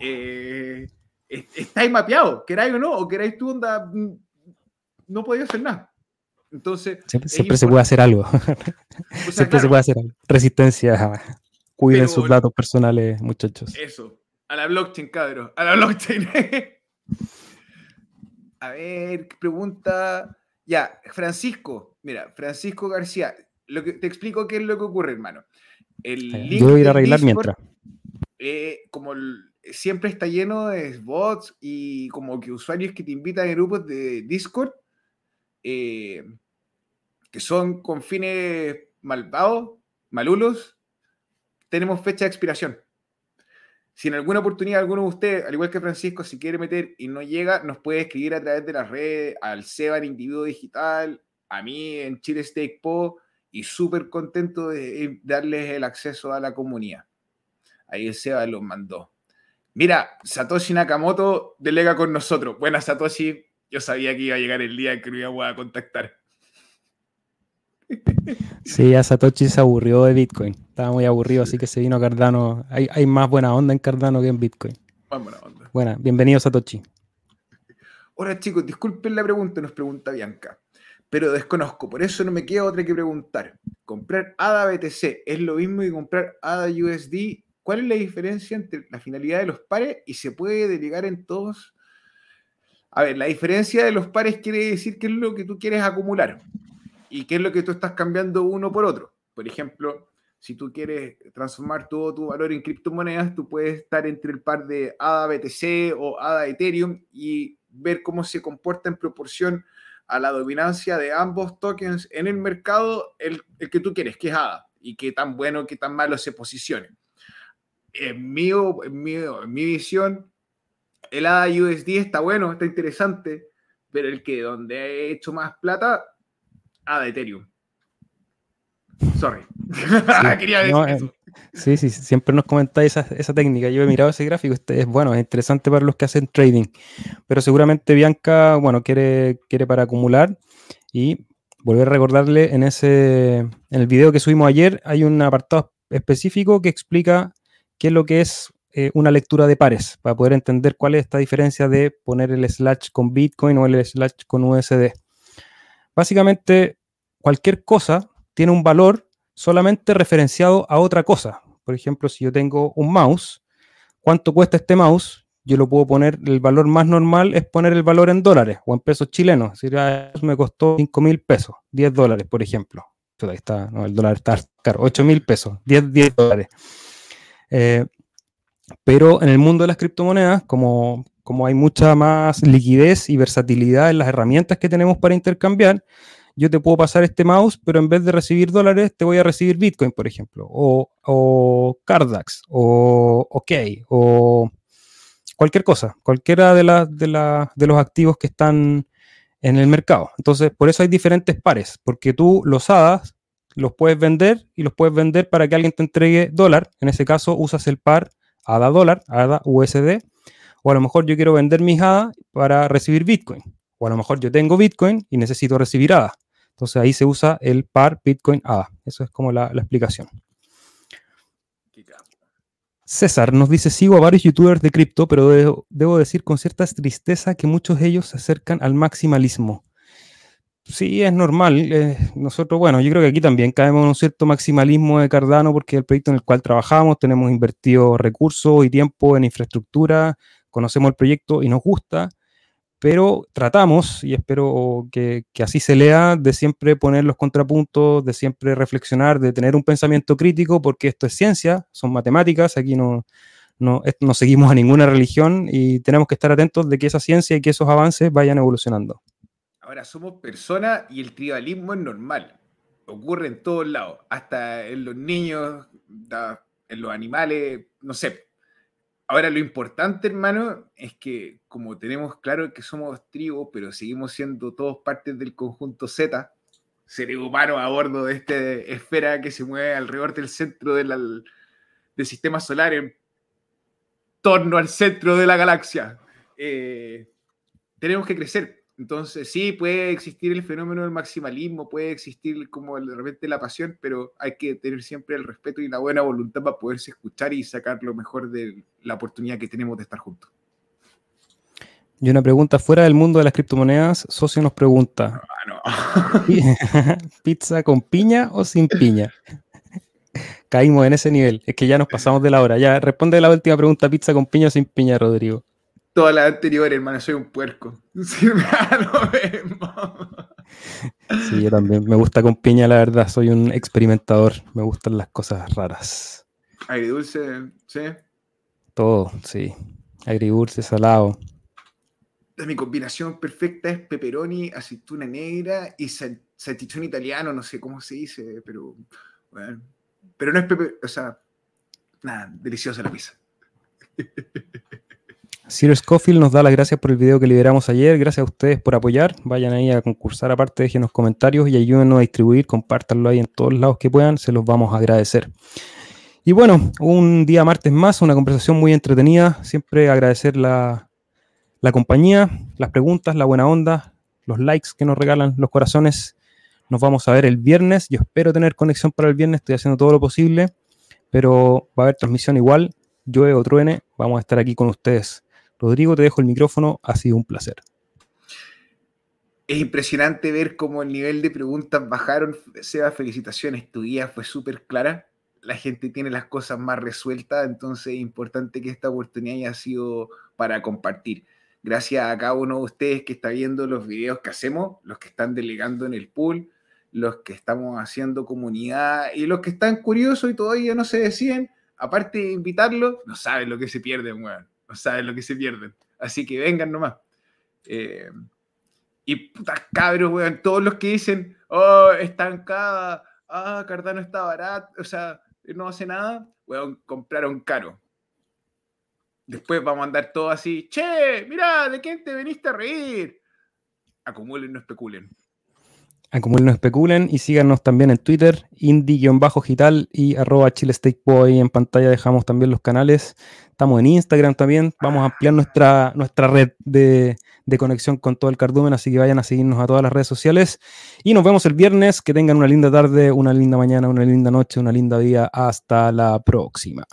Speaker 2: eh, estáis mapeados, queráis o no, o queráis tú, onda, mm, no podéis hacer nada. Entonces.
Speaker 1: Siempre, se puede hacer algo. [LAUGHS] siempre se puede hacer algo. Resistencia. Cuiden sus datos personales, muchachos.
Speaker 2: Eso. A la blockchain, cabrón. A la blockchain. [LAUGHS] a ver, pregunta. Ya, Francisco. Mira, Francisco García. Lo que, te explico qué es lo que ocurre, hermano.
Speaker 1: El Yo voy a ir a arreglar mientras.
Speaker 2: Eh, como siempre está lleno de bots y como que usuarios que te invitan a grupos de Discord eh, que son con fines malvados, malulos, tenemos fecha de expiración. Si en alguna oportunidad alguno de ustedes, al igual que Francisco, si quiere meter y no llega, nos puede escribir a través de las redes, al Seba en Individuo Digital, a mí en Chile Steak Po, y súper contento de darles el acceso a la comunidad. Ahí el Seba los mandó. Mira, Satoshi Nakamoto delega con nosotros. Buena Satoshi, yo sabía que iba a llegar el día en que no iba a contactar. [LAUGHS]
Speaker 1: Sí, a Satoshi se aburrió de Bitcoin. Estaba muy aburrido, así que se vino a Cardano. Hay, hay, más buena onda en Cardano que en Bitcoin. Más buena onda. Buena, bienvenido Satoshi.
Speaker 2: Hola chicos, disculpen la pregunta, nos pregunta Bianca, pero desconozco, por eso no me queda otra que preguntar. ¿Comprar ADA BTC es lo mismo que comprar ADA USD? ¿Cuál es la diferencia entre la finalidad de los pares y se puede delegar en todos? A ver, la diferencia de los pares quiere decir qué es lo que tú quieres acumular y qué es lo que tú estás cambiando uno por otro. Por ejemplo, si tú quieres transformar todo tu valor en criptomonedas, tú puedes estar entre el par de ADA BTC o ADA Ethereum y ver cómo se comporta en proporción a la dominancia de ambos tokens en el mercado, el, que tú quieres, que es ADA, y qué tan bueno, qué tan malo se posicione. En mi, en mi, en mi visión, el ADA USD está bueno, está interesante, pero el que donde he hecho más plata Ah, de Ethereum. Sorry.
Speaker 1: Sí, [LAUGHS] Quería decir eh, Sí, sí, siempre nos comentáis esa, técnica. Yo he mirado ese gráfico, este es bueno, es interesante para los que hacen trading. Pero seguramente Bianca, bueno, quiere, quiere para acumular y volver a recordarle en ese en el video que subimos ayer hay un apartado específico que explica qué es lo que es eh, una lectura de pares para poder entender cuál es esta diferencia de poner el slash con Bitcoin o el slash con USD. Básicamente, cualquier cosa tiene un valor solamente referenciado a otra cosa. Por ejemplo, si yo tengo un mouse, ¿cuánto cuesta este mouse? Yo lo puedo poner, el valor más normal es poner el valor en dólares o en pesos chilenos. Es decir, ah, me costó 5 mil pesos, 10 dólares, por ejemplo. Ahí está, no, el dólar está caro, 8 mil pesos, 10, 10 dólares. Eh, pero en el mundo de las criptomonedas, como, como hay mucha más liquidez y versatilidad en las herramientas que tenemos para intercambiar, yo te puedo pasar este mouse, pero en vez de recibir dólares, te voy a recibir Bitcoin, por ejemplo, o, o Cardax, o OK, o cualquier cosa, cualquiera de, de, de los activos que están en el mercado. Entonces, por eso hay diferentes pares, porque tú los hadas, los puedes vender y los puedes vender para que alguien te entregue dólar. En ese caso, usas el par ADA dólar, ADA USD, o a lo mejor yo quiero vender mis ADA para recibir Bitcoin. O a lo mejor yo tengo Bitcoin y necesito recibir ADA. Entonces ahí se usa el par Bitcoin ADA. Eso es como la, explicación. César nos dice, sigo a varios youtubers de cripto, pero debo, decir con cierta tristeza que muchos de ellos se acercan al maximalismo. Sí, es normal. Eh, nosotros, bueno, yo creo que aquí también caemos en un cierto maximalismo de Cardano porque el proyecto en el cual trabajamos, tenemos invertido recursos y tiempo en infraestructura, conocemos el proyecto y nos gusta, pero tratamos, y espero que, así se lea, de siempre poner los contrapuntos, de siempre reflexionar, de tener un pensamiento crítico, porque esto es ciencia, son matemáticas, aquí no, no, no seguimos a ninguna religión y tenemos que estar atentos de que esa ciencia y que esos avances vayan evolucionando.
Speaker 2: Ahora somos personas y el tribalismo es normal, ocurre en todos lados, hasta en los niños, en los animales, no sé, Ahora, lo importante, hermano, es que como tenemos claro que somos tribus, pero seguimos siendo todos partes del conjunto Z, seres humanos a bordo de esta esfera que se mueve alrededor del centro del sistema solar, en torno al centro de la galaxia. Eh, tenemos que crecer. Entonces, sí, puede existir el fenómeno del maximalismo, puede existir como de repente la pasión, pero hay que tener siempre el respeto y la buena voluntad para poderse escuchar y sacar lo mejor de la oportunidad que tenemos de estar juntos.
Speaker 1: Y una pregunta fuera del mundo de las criptomonedas, Socio nos pregunta: ah, [LAUGHS] ¿Pizza con piña o sin piña? Caímos en ese nivel, es que ya nos pasamos de la hora. Ya responde la última pregunta: ¿pizza con piña o sin piña, Rodrigo?
Speaker 2: Todas las anteriores, hermano, soy un puerco. [LAUGHS]
Speaker 1: Sí, yo también. Me gusta con piña, la verdad. Soy un experimentador. Me gustan las cosas raras.
Speaker 2: dulce, sí.
Speaker 1: Todo, sí. Agridulce, salado.
Speaker 2: Mi combinación perfecta es pepperoni, aceituna negra y salchichón italiano, no sé cómo se dice, pero bueno, pero no es pepe, o sea, nada, deliciosa la pizza. [LAUGHS]
Speaker 1: Ciro Scofield nos da las gracias por el video que liberamos ayer. Gracias a ustedes por apoyar. Vayan ahí a concursar aparte, dejen los comentarios y ayúdenos a distribuir, compártanlo ahí en todos lados que puedan. Se los vamos a agradecer. Y bueno, un día martes más, una conversación muy entretenida. Siempre agradecer la, la compañía, las preguntas, la buena onda, los likes que nos regalan, los corazones. Nos vamos a ver el viernes. Yo espero tener conexión para el viernes. Estoy haciendo todo lo posible, pero va a haber transmisión igual. Llueve o truene, vamos a estar aquí con ustedes. Rodrigo, te dejo el micrófono, ha sido un placer.
Speaker 2: Es impresionante ver cómo el nivel de preguntas bajaron. Seba, felicitaciones, tu guía fue súper clara. La gente tiene las cosas más resueltas, entonces es importante que esta oportunidad haya sido para compartir. Gracias a cada uno de ustedes que está viendo los videos que hacemos, los que están delegando en el pool, los que estamos haciendo comunidad y los que están curiosos y todavía no se deciden, aparte de invitarlos, no saben lo que se pierden, weón no saben lo que se pierden. Así que vengan nomás. Eh, y putas cabros, weón, todos los que dicen, oh, estancada, ah, Cardano está barato, o sea, no hace nada, weón, compraron caro. Después vamos a andar todo así, che, mira, ¿de quién te veniste a reír? Acumulen, no especulen.
Speaker 1: Acumulen, especulen y síganos también en Twitter, indie-digital y arroba chilestateboy. En pantalla dejamos también los canales. Estamos en Instagram también. Vamos a ampliar nuestra, nuestra red de, de conexión con todo el cardumen, así que vayan a seguirnos a todas las redes sociales. Y nos vemos el viernes. Que tengan una linda tarde, una linda mañana, una linda noche, una linda día. Hasta la próxima.